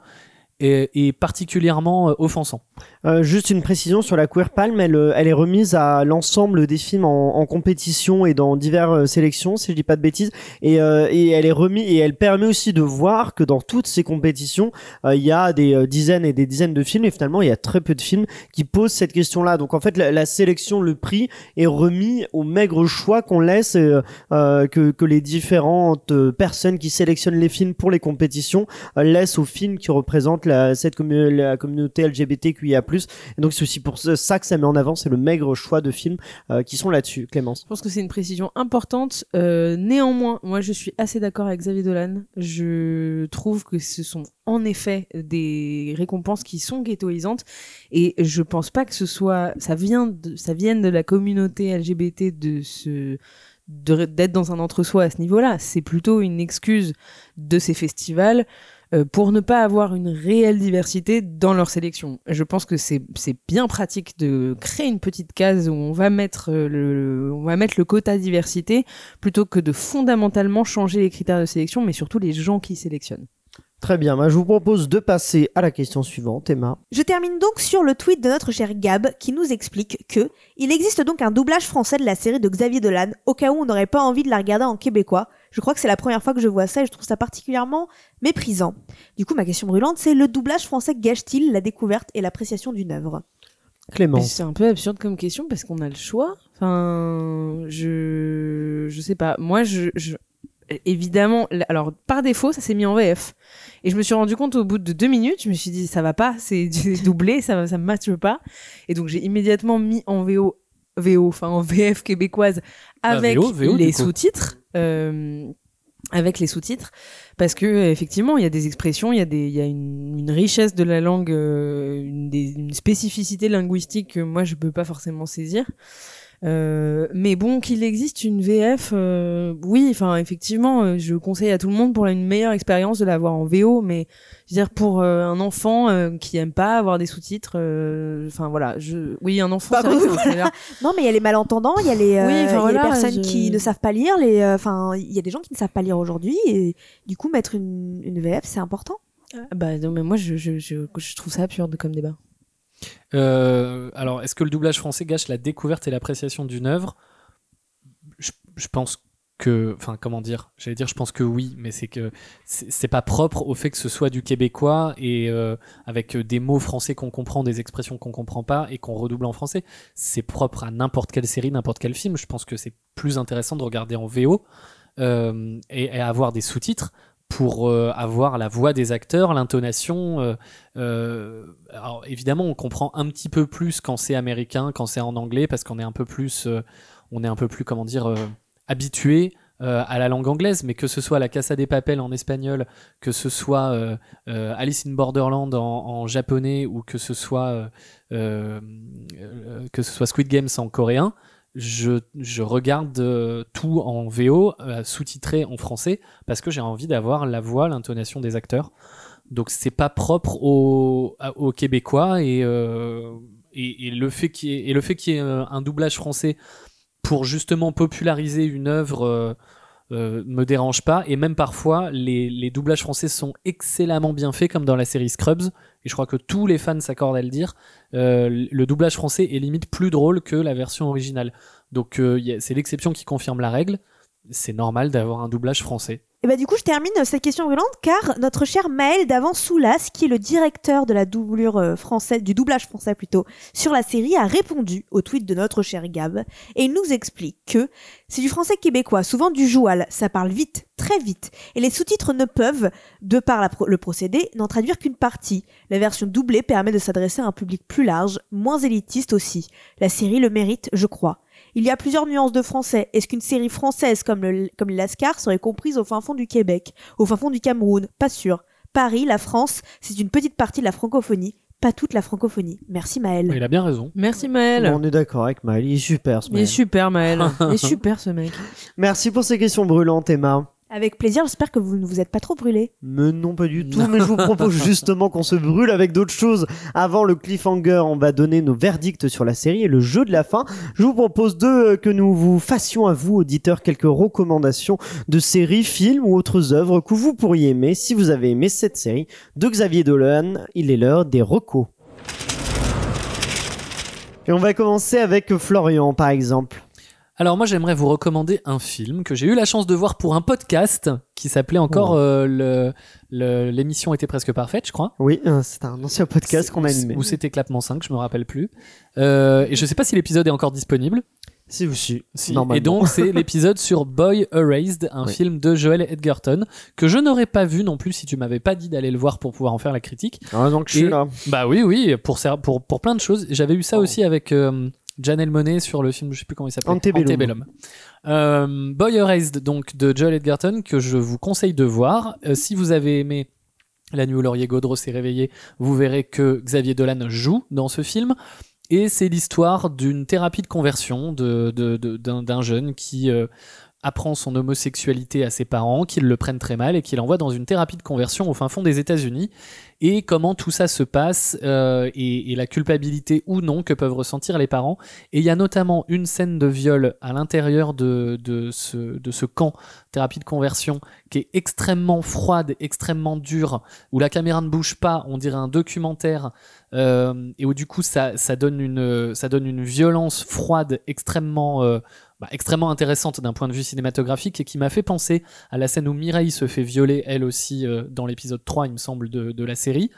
est, est particulièrement euh, offensant. Euh, juste une précision sur la Queer Palm, elle, euh, elle est remise à l'ensemble des films en, compétition et dans diverses sélections, si je dis pas de bêtises, et, elle est remise et elle permet aussi de voir que dans toutes ces compétitions, il y a des dizaines et des dizaines de films et finalement il y a très peu de films qui posent cette question-là. Donc en fait la, la sélection, le prix est remis au maigre choix qu'on laisse que, que les différentes personnes qui sélectionnent les films pour les compétitions laissent aux films qui représentent la, cette commu- la communauté LGBTQIA+. Et donc c'est aussi pour ça que ça met en avant, c'est le maigre choix de films euh, qui sont là-dessus, Clémence. Je pense que c'est une précision importante. Euh, néanmoins, moi je suis assez d'accord avec Xavier Dolan. Je trouve que ce sont en effet des récompenses qui sont ghettoisantes et je pense pas que ce soit ça vient de, ça vienne de la communauté LGBT de de- d'être dans un entre-soi à ce niveau-là. C'est plutôt une excuse de ces festivals pour ne pas avoir une réelle diversité dans leur sélection. Je pense que c'est c'est bien pratique de créer une petite case où on va mettre euh, le on va mettre le quota diversité plutôt que de fondamentalement changer les critères de sélection, mais surtout les gens qui sélectionnent. Très bien, bah, je vous propose de passer à la question suivante, Emma. Je termine donc sur le tweet de notre cher Gab qui nous explique que il existe donc un doublage français de la série de Xavier Dolan au cas où on n'aurait pas envie de la regarder en québécois. Je crois que c'est la première fois que je vois ça et je trouve ça particulièrement méprisant. Du coup, ma question brûlante, c'est le doublage français gâche-t-il la découverte et l'appréciation d'une œuvre? Clément. C'est un peu absurde comme question parce qu'on a le choix. Enfin, je je sais pas. Moi, je, je- évidemment, alors par défaut, ça s'est mis en VF. Et je me suis rendu compte au bout de deux minutes, je me suis dit ça va pas, c'est doublé, ça ça me matche pas. Et donc j'ai immédiatement mis en VO, VO, enfin en VF québécoise Ah, avec VO, VO, les sous-titres. Euh, avec les sous-titres. Parce que effectivement il y a des expressions il y a des y a une, richesse de la langue euh, une, une spécificité linguistique que moi je peux pas forcément saisir Euh, mais bon qu'il existe une VF euh, oui enfin effectivement euh, je conseille à tout le monde pour une meilleure expérience de l'avoir en VO mais je veux dire pour euh, un enfant qui aime pas avoir des sous-titres euh, enfin voilà je oui un enfant vrai que voilà. Non, mais il y a les malentendants, il y a les, euh, Oui, y a voilà, les personnes je- qui ne savent pas lire, les, euh, enfin, il y a des gens qui ne savent pas lire aujourd'hui et du coup mettre une, une VF c'est important. Ah, bah non mais moi je, je, je, je trouve ça absurde comme débat Euh, alors, est-ce que le doublage français gâche la découverte et l'appréciation d'une œuvre? Je, pense que, enfin, comment dire? J'allais dire, je pense que oui, mais c'est que c'est pas propre au fait que ce soit du québécois et euh, avec des mots français qu'on comprend, des expressions qu'on comprend pas et qu'on redouble en français. C'est propre à n'importe quelle série, n'importe quel film. Je pense que c'est plus intéressant de regarder en VO euh, et avoir des sous-titres pour euh, avoir la voix des acteurs, l'intonation. euh, euh, alors évidemment, on comprend un petit peu plus quand c'est américain, quand c'est en anglais, parce qu'on est un peu plus, on est un peu plus, comment dire, habitué à la langue anglaise. Mais que ce soit la Casa des Papel en espagnol, que ce soit Alice in Borderland en, en japonais, ou que ce soit que ce soit Squid Games en coréen. Je, regarde euh, tout en VO, euh, sous-titré en français, parce que j'ai envie d'avoir la voix, l'intonation des acteurs. Donc c'est pas propre aux, Québécois et, euh, et, le fait qu'il y ait, un doublage français pour justement populariser une œuvre euh, me dérange pas. Et même parfois les, doublages français sont excellemment bien faits comme dans la série Scrubs. Et je crois que tous les fans s'accordent à le dire. Euh, le doublage français est limite plus drôle que la version originale. Donc euh, c'est l'exception qui confirme la règle c'est normal d'avoir un doublage français Et bah du coup je termine cette question brûlante car notre cher Maël d'Avant Soulas, qui est le directeur de la doublure euh, française, du doublage français plutôt, sur la série, a répondu au tweet de notre cher Gab et il nous explique que c'est du français québécois, souvent du joual, ça parle vite, très vite, et les sous-titres ne peuvent, de par le procédé, n'en traduire qu'une partie. La version doublée permet de s'adresser à un public plus large, moins élitiste aussi. La série le mérite, je crois. Il y a plusieurs nuances de français. Est-ce qu'une série française comme, le, comme les Lascars serait comprise au fin fond du Québec, au fin fond du Cameroun? Pas sûr. Paris, la France, c'est une petite partie de la francophonie, pas toute la francophonie. Merci Maël. il a bien raison merci Maël Bon, on est d'accord avec Maël, il est super ce il est super Maël il est super ce mec Merci pour ces questions brûlantes, Emma. Avec plaisir, j'espère que vous ne vous êtes pas trop brûlé. Mais non, pas du tout. Mais je vous propose justement qu'on se brûle avec d'autres choses. Avant le cliffhanger, on va donner nos verdicts sur la série et le jeu de la fin. Je vous propose de, euh, que nous vous fassions à vous, auditeurs, quelques recommandations de séries, films ou autres œuvres que vous pourriez aimer si vous avez aimé cette série de Xavier Dolan. Il est l'heure des recos. Et on va commencer avec Florian, par exemple. Alors moi j'aimerais vous recommander un film que j'ai eu la chance de voir pour un podcast qui s'appelait encore Oh. euh, le- le- l'émission était presque parfaite je crois. Oui, euh, c'est un ancien podcast qu'on a animé. Ou c'était Clapement 5, je me rappelle plus. Euh, et je sais pas si l'épisode est encore disponible. Si. Si. Normalement. Et donc c'est l'épisode sur Boy Erased, un Oui. film de Joel Edgerton que je n'aurais pas vu non plus si tu m'avais pas dit d'aller le voir pour pouvoir en faire la critique. Ah, donc je suis là. Bah oui oui pour pour pour plein de choses. J'avais eu ça Oh. aussi avec euh, Janelle Monet sur le film je sais plus comment il s'appelle. Antebellum. Euh, Boy Erased donc de Joel Edgerton que je vous conseille de voir. Euh, si vous avez aimé La nuit où Laurier Gaudreau s'est réveillé, vous verrez que Xavier Dolan joue dans ce film. Et c'est l'histoire d'une thérapie de conversion de, de- de- d'un, d'un jeune qui euh, apprend son homosexualité à ses parents, qu'ils le prennent très mal et qu'il envoie dans une thérapie de conversion au fin fond des États-Unis. Et comment tout ça se passe euh, et, la culpabilité ou non que peuvent ressentir les parents. Et il y a notamment une scène de viol à l'intérieur de, de, ce, de camp thérapie de conversion qui est extrêmement froide, extrêmement dure, où la caméra ne bouge pas, on dirait un documentaire, euh, et où du coup ça, ça, donne une, ça donne une violence froide extrêmement, euh, bah, extrêmement intéressante d'un point de vue cinématographique et qui m'a fait penser à la scène où Mireille se fait violer elle aussi euh, dans l'épisode 3 il me semble de, la série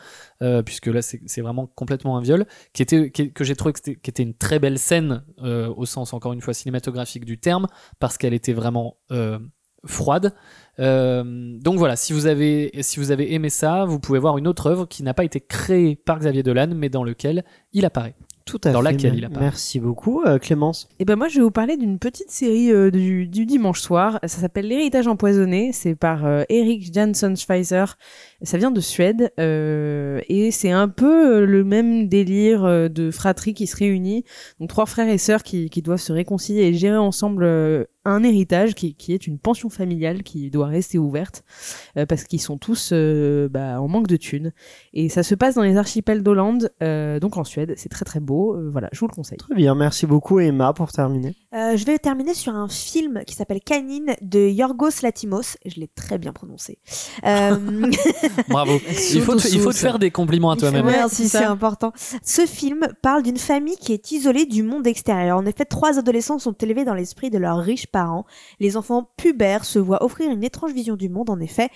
euh, puisque là c'est vraiment complètement un viol qui était que j'ai trouvé que qui était une très belle scène euh, au sens encore une fois cinématographique du terme parce qu'elle était vraiment froide donc voilà, si vous avez si vous avez aimé ça, vous pouvez voir une autre œuvre qui n'a pas été créée par Xavier Dolan, mais dans lequel il apparaît. Tout à Dans fait. laquelle il apparaît. Merci beaucoup, euh, Clémence. Et ben moi, je vais vous parler d'une petite série euh, du, du dimanche soir. Ça s'appelle L'héritage empoisonné. C'est par euh, Eric Jansson Schweizer. Ça vient de Suède euh, et c'est un peu le même délire euh, de fratrie qui se réunit. Donc trois frères et sœurs qui, qui doivent se réconcilier et gérer ensemble euh, un héritage qui, qui est une pension familiale qui doit rester ouverte euh, parce qu'ils sont tous euh, bah, en manque de thunes. Et ça se passe dans les archipels d'Hollande, euh, donc en Suède. C'est très très beau. Voilà, je vous le conseille. Très bien, merci beaucoup Emma pour terminer. Euh, je vais terminer sur un film qui s'appelle Canine de Yorgos Latimos. Je l'ai très bien prononcé. Euh, Bravo. il faut te, il faut te faire des compliments à toi-même. Si, c'est important. Ce film parle d'une famille qui est isolée du monde extérieur. En effet, trois adolescents sont élevés dans l'esprit de leurs riches parents. Les enfants pubères se voient offrir une étrange vision du monde. En effet,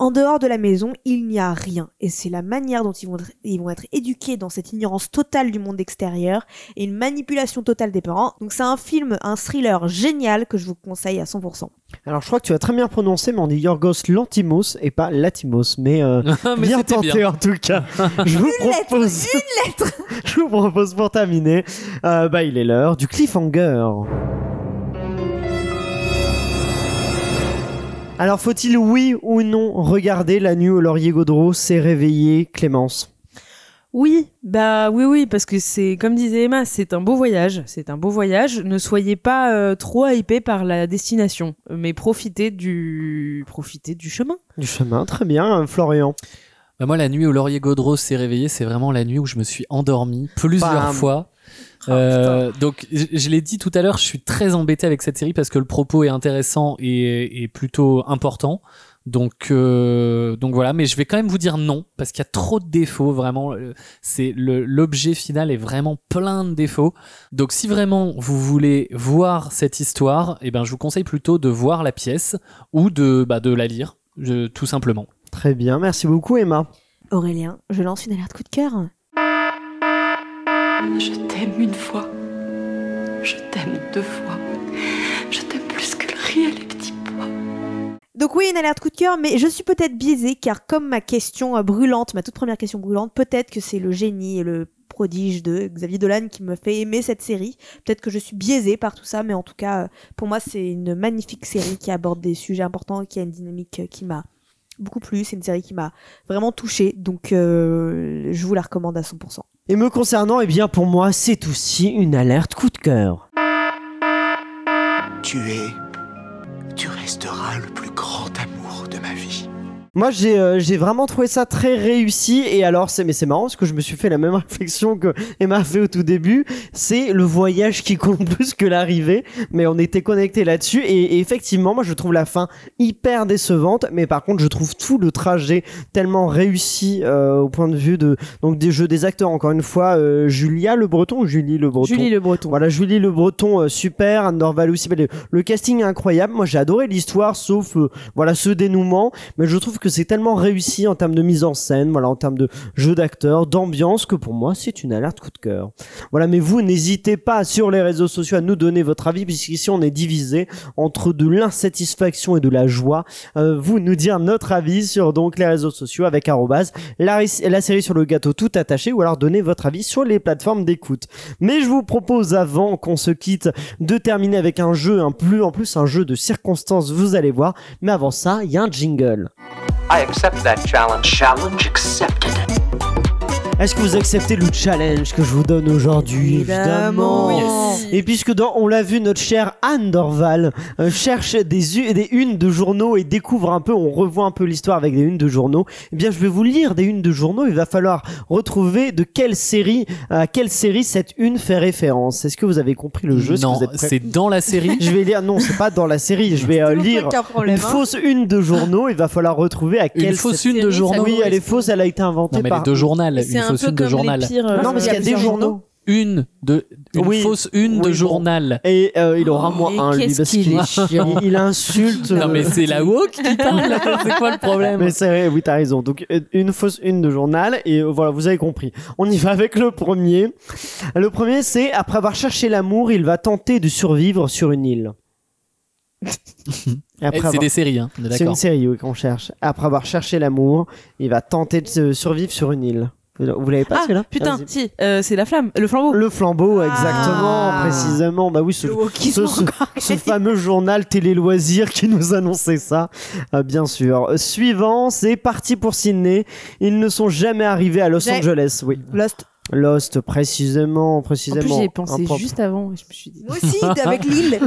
en dehors de la maison, il n'y a rien. Et c'est la manière dont ils vont, être, ils vont être éduqués dans cette ignorance totale du monde extérieur et une manipulation totale des parents. Donc c'est un film, un thriller génial que je vous conseille à 100%. Alors je crois que tu as très bien prononcé, mais on dit Yorgos Lantimos et pas Latimos. Mais, euh, mais bien tenté bien. en tout cas. je vous lettre, propose, je vous propose pour terminer, euh, bah il est l'heure du cliffhanger. Alors faut-il oui ou non regarder la nuit au laurier Gaudreau s'est réveillé Clémence? Oui, bah oui, oui, parce que c'est comme disait Emma, c'est un beau voyage. C'est un beau voyage. Ne soyez pas euh, trop hypé par la destination, mais profitez du, profitez du chemin. Du chemin, très bien, Florian. Bah, moi, la nuit où Laurier Gaudreau s'est réveillé, c'est vraiment la nuit où je me suis endormi plusieurs Bam. fois. Oh, Euh, donc, je, je l'ai dit tout à l'heure, je suis très embêté avec cette série parce que le propos est intéressant et, et plutôt important. Donc, euh, donc voilà, mais je vais quand même vous dire non parce qu'il y a trop de défauts. Vraiment, Euh, c'est le l'objet final est vraiment plein de défauts. Donc, si vraiment vous voulez voir cette histoire, eh ben, je vous conseille plutôt de voir la pièce ou de bah, de la lire, je- tout simplement. Très bien, merci beaucoup Emma. Aurélien, je lance une alerte coup de cœur. Je t'aime une fois. Je t'aime deux fois. Je t'aime plus que le riz et les petits pois. Donc oui, une alerte coup de cœur, mais je suis peut-être biaisée car comme ma question euh, brûlante, ma toute première question brûlante, peut-être que c'est le génie et le prodige de Xavier Dolan qui me fait aimer cette série. Peut-être que je suis biaisée par tout ça, mais en tout cas, euh, pour moi, c'est une magnifique série qui aborde des sujets importants, qui a une dynamique euh, qui m'a beaucoup plu. C'est une série qui m'a vraiment touchée, donc je vous la recommande à 100%. Et me concernant, eh bien pour moi, c'est aussi une alerte coup de cœur. Tu es. Tu resteras le plus grand amour de ma vie. Moi, j'ai euh, j'ai vraiment trouvé ça très réussi. Et alors, c'est mais c'est marrant parce que je me suis fait la même réflexion que Emma a fait au tout début. C'est le voyage qui compte plus que l'arrivée. Mais on était connectés là-dessus. Et, et effectivement, moi, je trouve la fin hyper décevante. Mais par contre, je trouve tout le trajet tellement réussi euh, au point de vue de donc des jeux des acteurs. Encore une fois, euh, Julia Le Breton ou Julie Le Breton. Julie Le Breton. Voilà, Julie Le Breton, euh, super, Anne Dorval aussi. Le, le casting est incroyable. Moi, j'ai adoré l'histoire, sauf euh, voilà ce dénouement. Mais je trouve que c'est tellement réussi en termes de mise en scène, voilà, en termes de jeu d'acteur, d'ambiance, que pour moi, c'est une alerte coup de cœur. Voilà, mais vous, n'hésitez pas sur les réseaux sociaux à nous donner votre avis, puisqu'ici, on est divisé entre de l'insatisfaction et de la joie. Euh, vous nous dire notre avis sur donc les réseaux sociaux avec arrobase la, la série sur le gâteau tout attaché ou alors donner votre avis sur les plateformes d'écoute. Mais je vous propose avant qu'on se quitte de terminer avec un jeu, un plus en plus un jeu de circonstances, vous allez voir. Mais avant ça, il y a un jingle. I accept that challenge. Challenge accepted. Est-ce que vous acceptez le challenge que je vous donne aujourd'hui Évidemment. Et puisque dans On l'a vu, notre chère Anne Dorval euh, cherche des, des unes de journaux et découvre un peu, on revoit un peu l'histoire avec des unes de journaux, eh bien je vais vous lire des unes de journaux. Il va falloir retrouver de quelle série, à quelle série cette une fait référence. Est-ce que vous avez compris le jeu? Non, c'est dans la série. Je vais lire, non, c'est pas dans la série, je vais euh, lire Aucun problème. une hein. fausse une de journaux. Il va falloir retrouver à Une quelle fausse cette- une de série, ça journaux. Oui, elle est fausse, elle a été inventée Non, mais par. deux journal. C'est Une un fausse peu une de comme journal. les pires. euh, Non, parce qu'il y a des journaux. Une de une Oui. fausse une Oui, de bon. journal. Et euh, il aura moins Mais un, lui, parce qu'il est chiant. il, il insulte. Non mais euh, c'est la woke qui parle. C'est quoi le problème Mais c'est vrai, oui, t'as raison. Donc, une fausse une de journal, et voilà, vous avez compris. On y va avec le premier. Le premier, c'est après avoir cherché l'amour, il va tenter de survivre sur une île. Eh, C'est avoir- des séries, hein. C'est une série oui, qu'on cherche. Après avoir cherché l'amour, il va tenter de survivre sur une île. Vous l'avez pas Ah, celui-là putain, si, euh, c'est la flamme, le flambeau. Le flambeau, Ah. exactement, précisément. Bah oui, ce, ce- ce- fameux journal télé loisirs qui nous annonçait ça, euh, bien sûr. Suivant, c'est parti pour Sydney. Ils ne sont jamais arrivés à Los Angeles. Oui, Lost. Lost, précisément, En précisément. plus, j'y ai pensé point- juste avant. Je me suis dit. Moi aussi, avec Lille.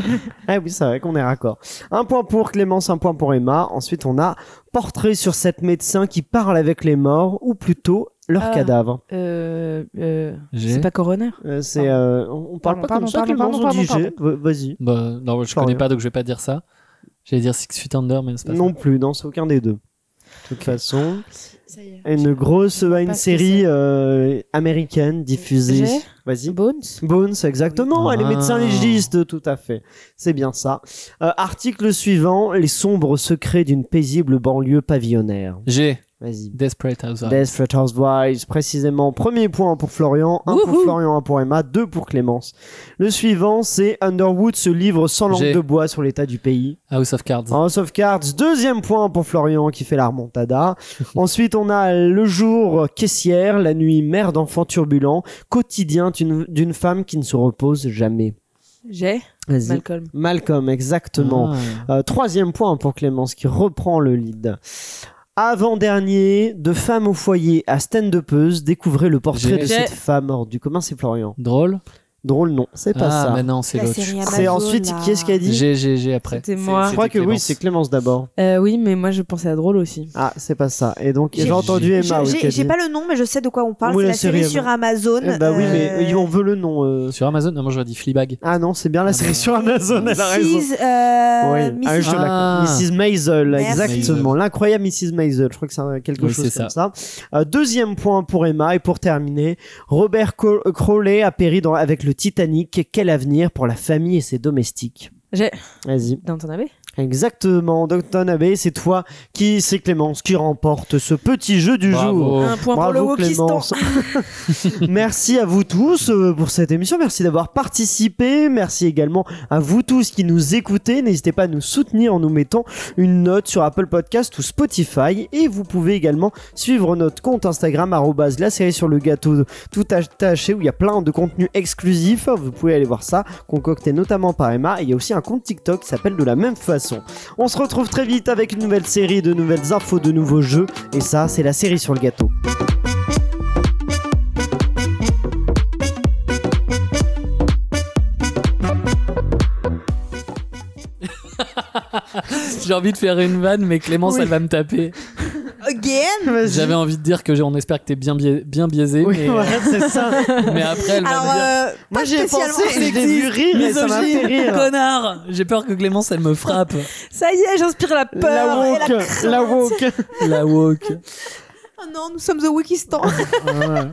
Ah oui, c'est vrai qu'on est raccord. Un point pour Clémence, un point pour Emma. Ensuite, on a portrait sur cette médecin qui parle avec les morts, ou plutôt leurs Ah. cadavres. Euh, euh, c'est pas coroner? Euh, c'est, euh, on parle Pardon, pas pardon, comme ça, Vas-y. Bah, non, je connais pas donc je vais pas dire ça. J'allais dire Six Feet Under, mais c'est pas Non plus, non, c'est aucun des deux. De toute façon. Une grosse, une série euh, américaine diffusée. J'ai Vas-y. Bones. Bones, exactement. Est Ah. médecin légiste, tout à fait. C'est bien ça. Euh, article suivant les sombres secrets d'une paisible banlieue pavillonnaire. J'ai Vas-y. Desperate Housewives. Desperate Housewives, précisément. Premier point pour Florian, un pour. Florian, un pour Emma, deux pour Clémence. Le suivant, c'est Underwood, ce livre sans langue de bois sur l'état du pays. House of Cards. House of Cards, deuxième point pour Florian qui fait la remontada. Ensuite, on a le jour caissière, la nuit mère d'enfants turbulents, quotidien d'une d'une femme qui ne se repose jamais. J'ai. Malcolm. Malcolm, exactement. Ah. Euh, troisième point pour Clémence qui reprend le lead. Avant-dernier, de femme au foyer à stand-upeuse, découvrez le portrait de J'ai- cette femme hors du commun, c'est Florian. Drôle. Drôle, non, c'est pas ah, ça. mais non, c'est La l'autre. série C'est ensuite, là. qui est-ce qui a dit J'ai, j'ai, j'ai après. C'était C'est- moi. Je crois que oui, Clémence. c'est Clémence d'abord. Euh, oui, mais moi je pensais à drôle aussi. Ah, c'est pas ça. Et donc, j'ai J'ai- entendu Je- Emma. oui, J'ai qui a j'ai dit- pas le nom, mais je sais de quoi on parle. Oui, c'est la la série série sur Amazon. Eh bah oui, mais euh, on veut le nom. euh. Sur Amazon, non, moi j'aurais dit Fleabag. Ah non, c'est bien la Ah série sur Amazon, elle a raison. Mrs. euh, Oui, Mrs. ah, je te Ah. l'accorde. Mrs. Maisel, Merci. exactement. L'incroyable Mrs. Maisel. Je crois que c'est quelque Oui, chose c'est comme ça. Euh, deuxième point pour Emma. Et pour terminer, Robert Co- Crowley a péri dans, avec le Titanic. Quel avenir pour la famille et ses domestiques? J'ai Vas-y. Downton Abbey. Exactement, Docton Abbey, c'est toi qui, c'est Clémence, qui remporte ce petit jeu du Bravo. jour. Un point pour le Bravo Wokistan. Clémence. Merci à vous tous euh, pour cette émission. Merci d'avoir participé. Merci également à vous tous qui nous écoutez. N'hésitez pas à nous soutenir en nous mettant une note sur Apple Podcast ou Spotify. Et vous pouvez également suivre notre compte Instagram arrobase la série sur le gâteau tout attaché où il y a plein de contenus exclusifs. Vous pouvez aller voir ça, concocté notamment par Emma. Et il y a aussi un compte TikTok qui s'appelle de la même façon. On se retrouve très vite avec une nouvelle série, de nouvelles infos, de nouveaux jeux. Et ça, c'est la série sur le gâteau. J'ai envie de faire une vanne, mais Clémence, Oui. elle va me taper. Again? J'avais envie de dire que on espère que t'es bien, biais- bien biaisé, Oui, mais, voilà, c'est ça. mais après, elle va Alors, me dire. euh, Moi j'ai pensé, je l'ai vu rire et ça m'a fait rire. connard J'ai peur que Clémence, elle me frappe. Ça y est, j'inspire la La peur. et la woke, la woke. La woke. Oh non, nous sommes au Wikistan. Ouais.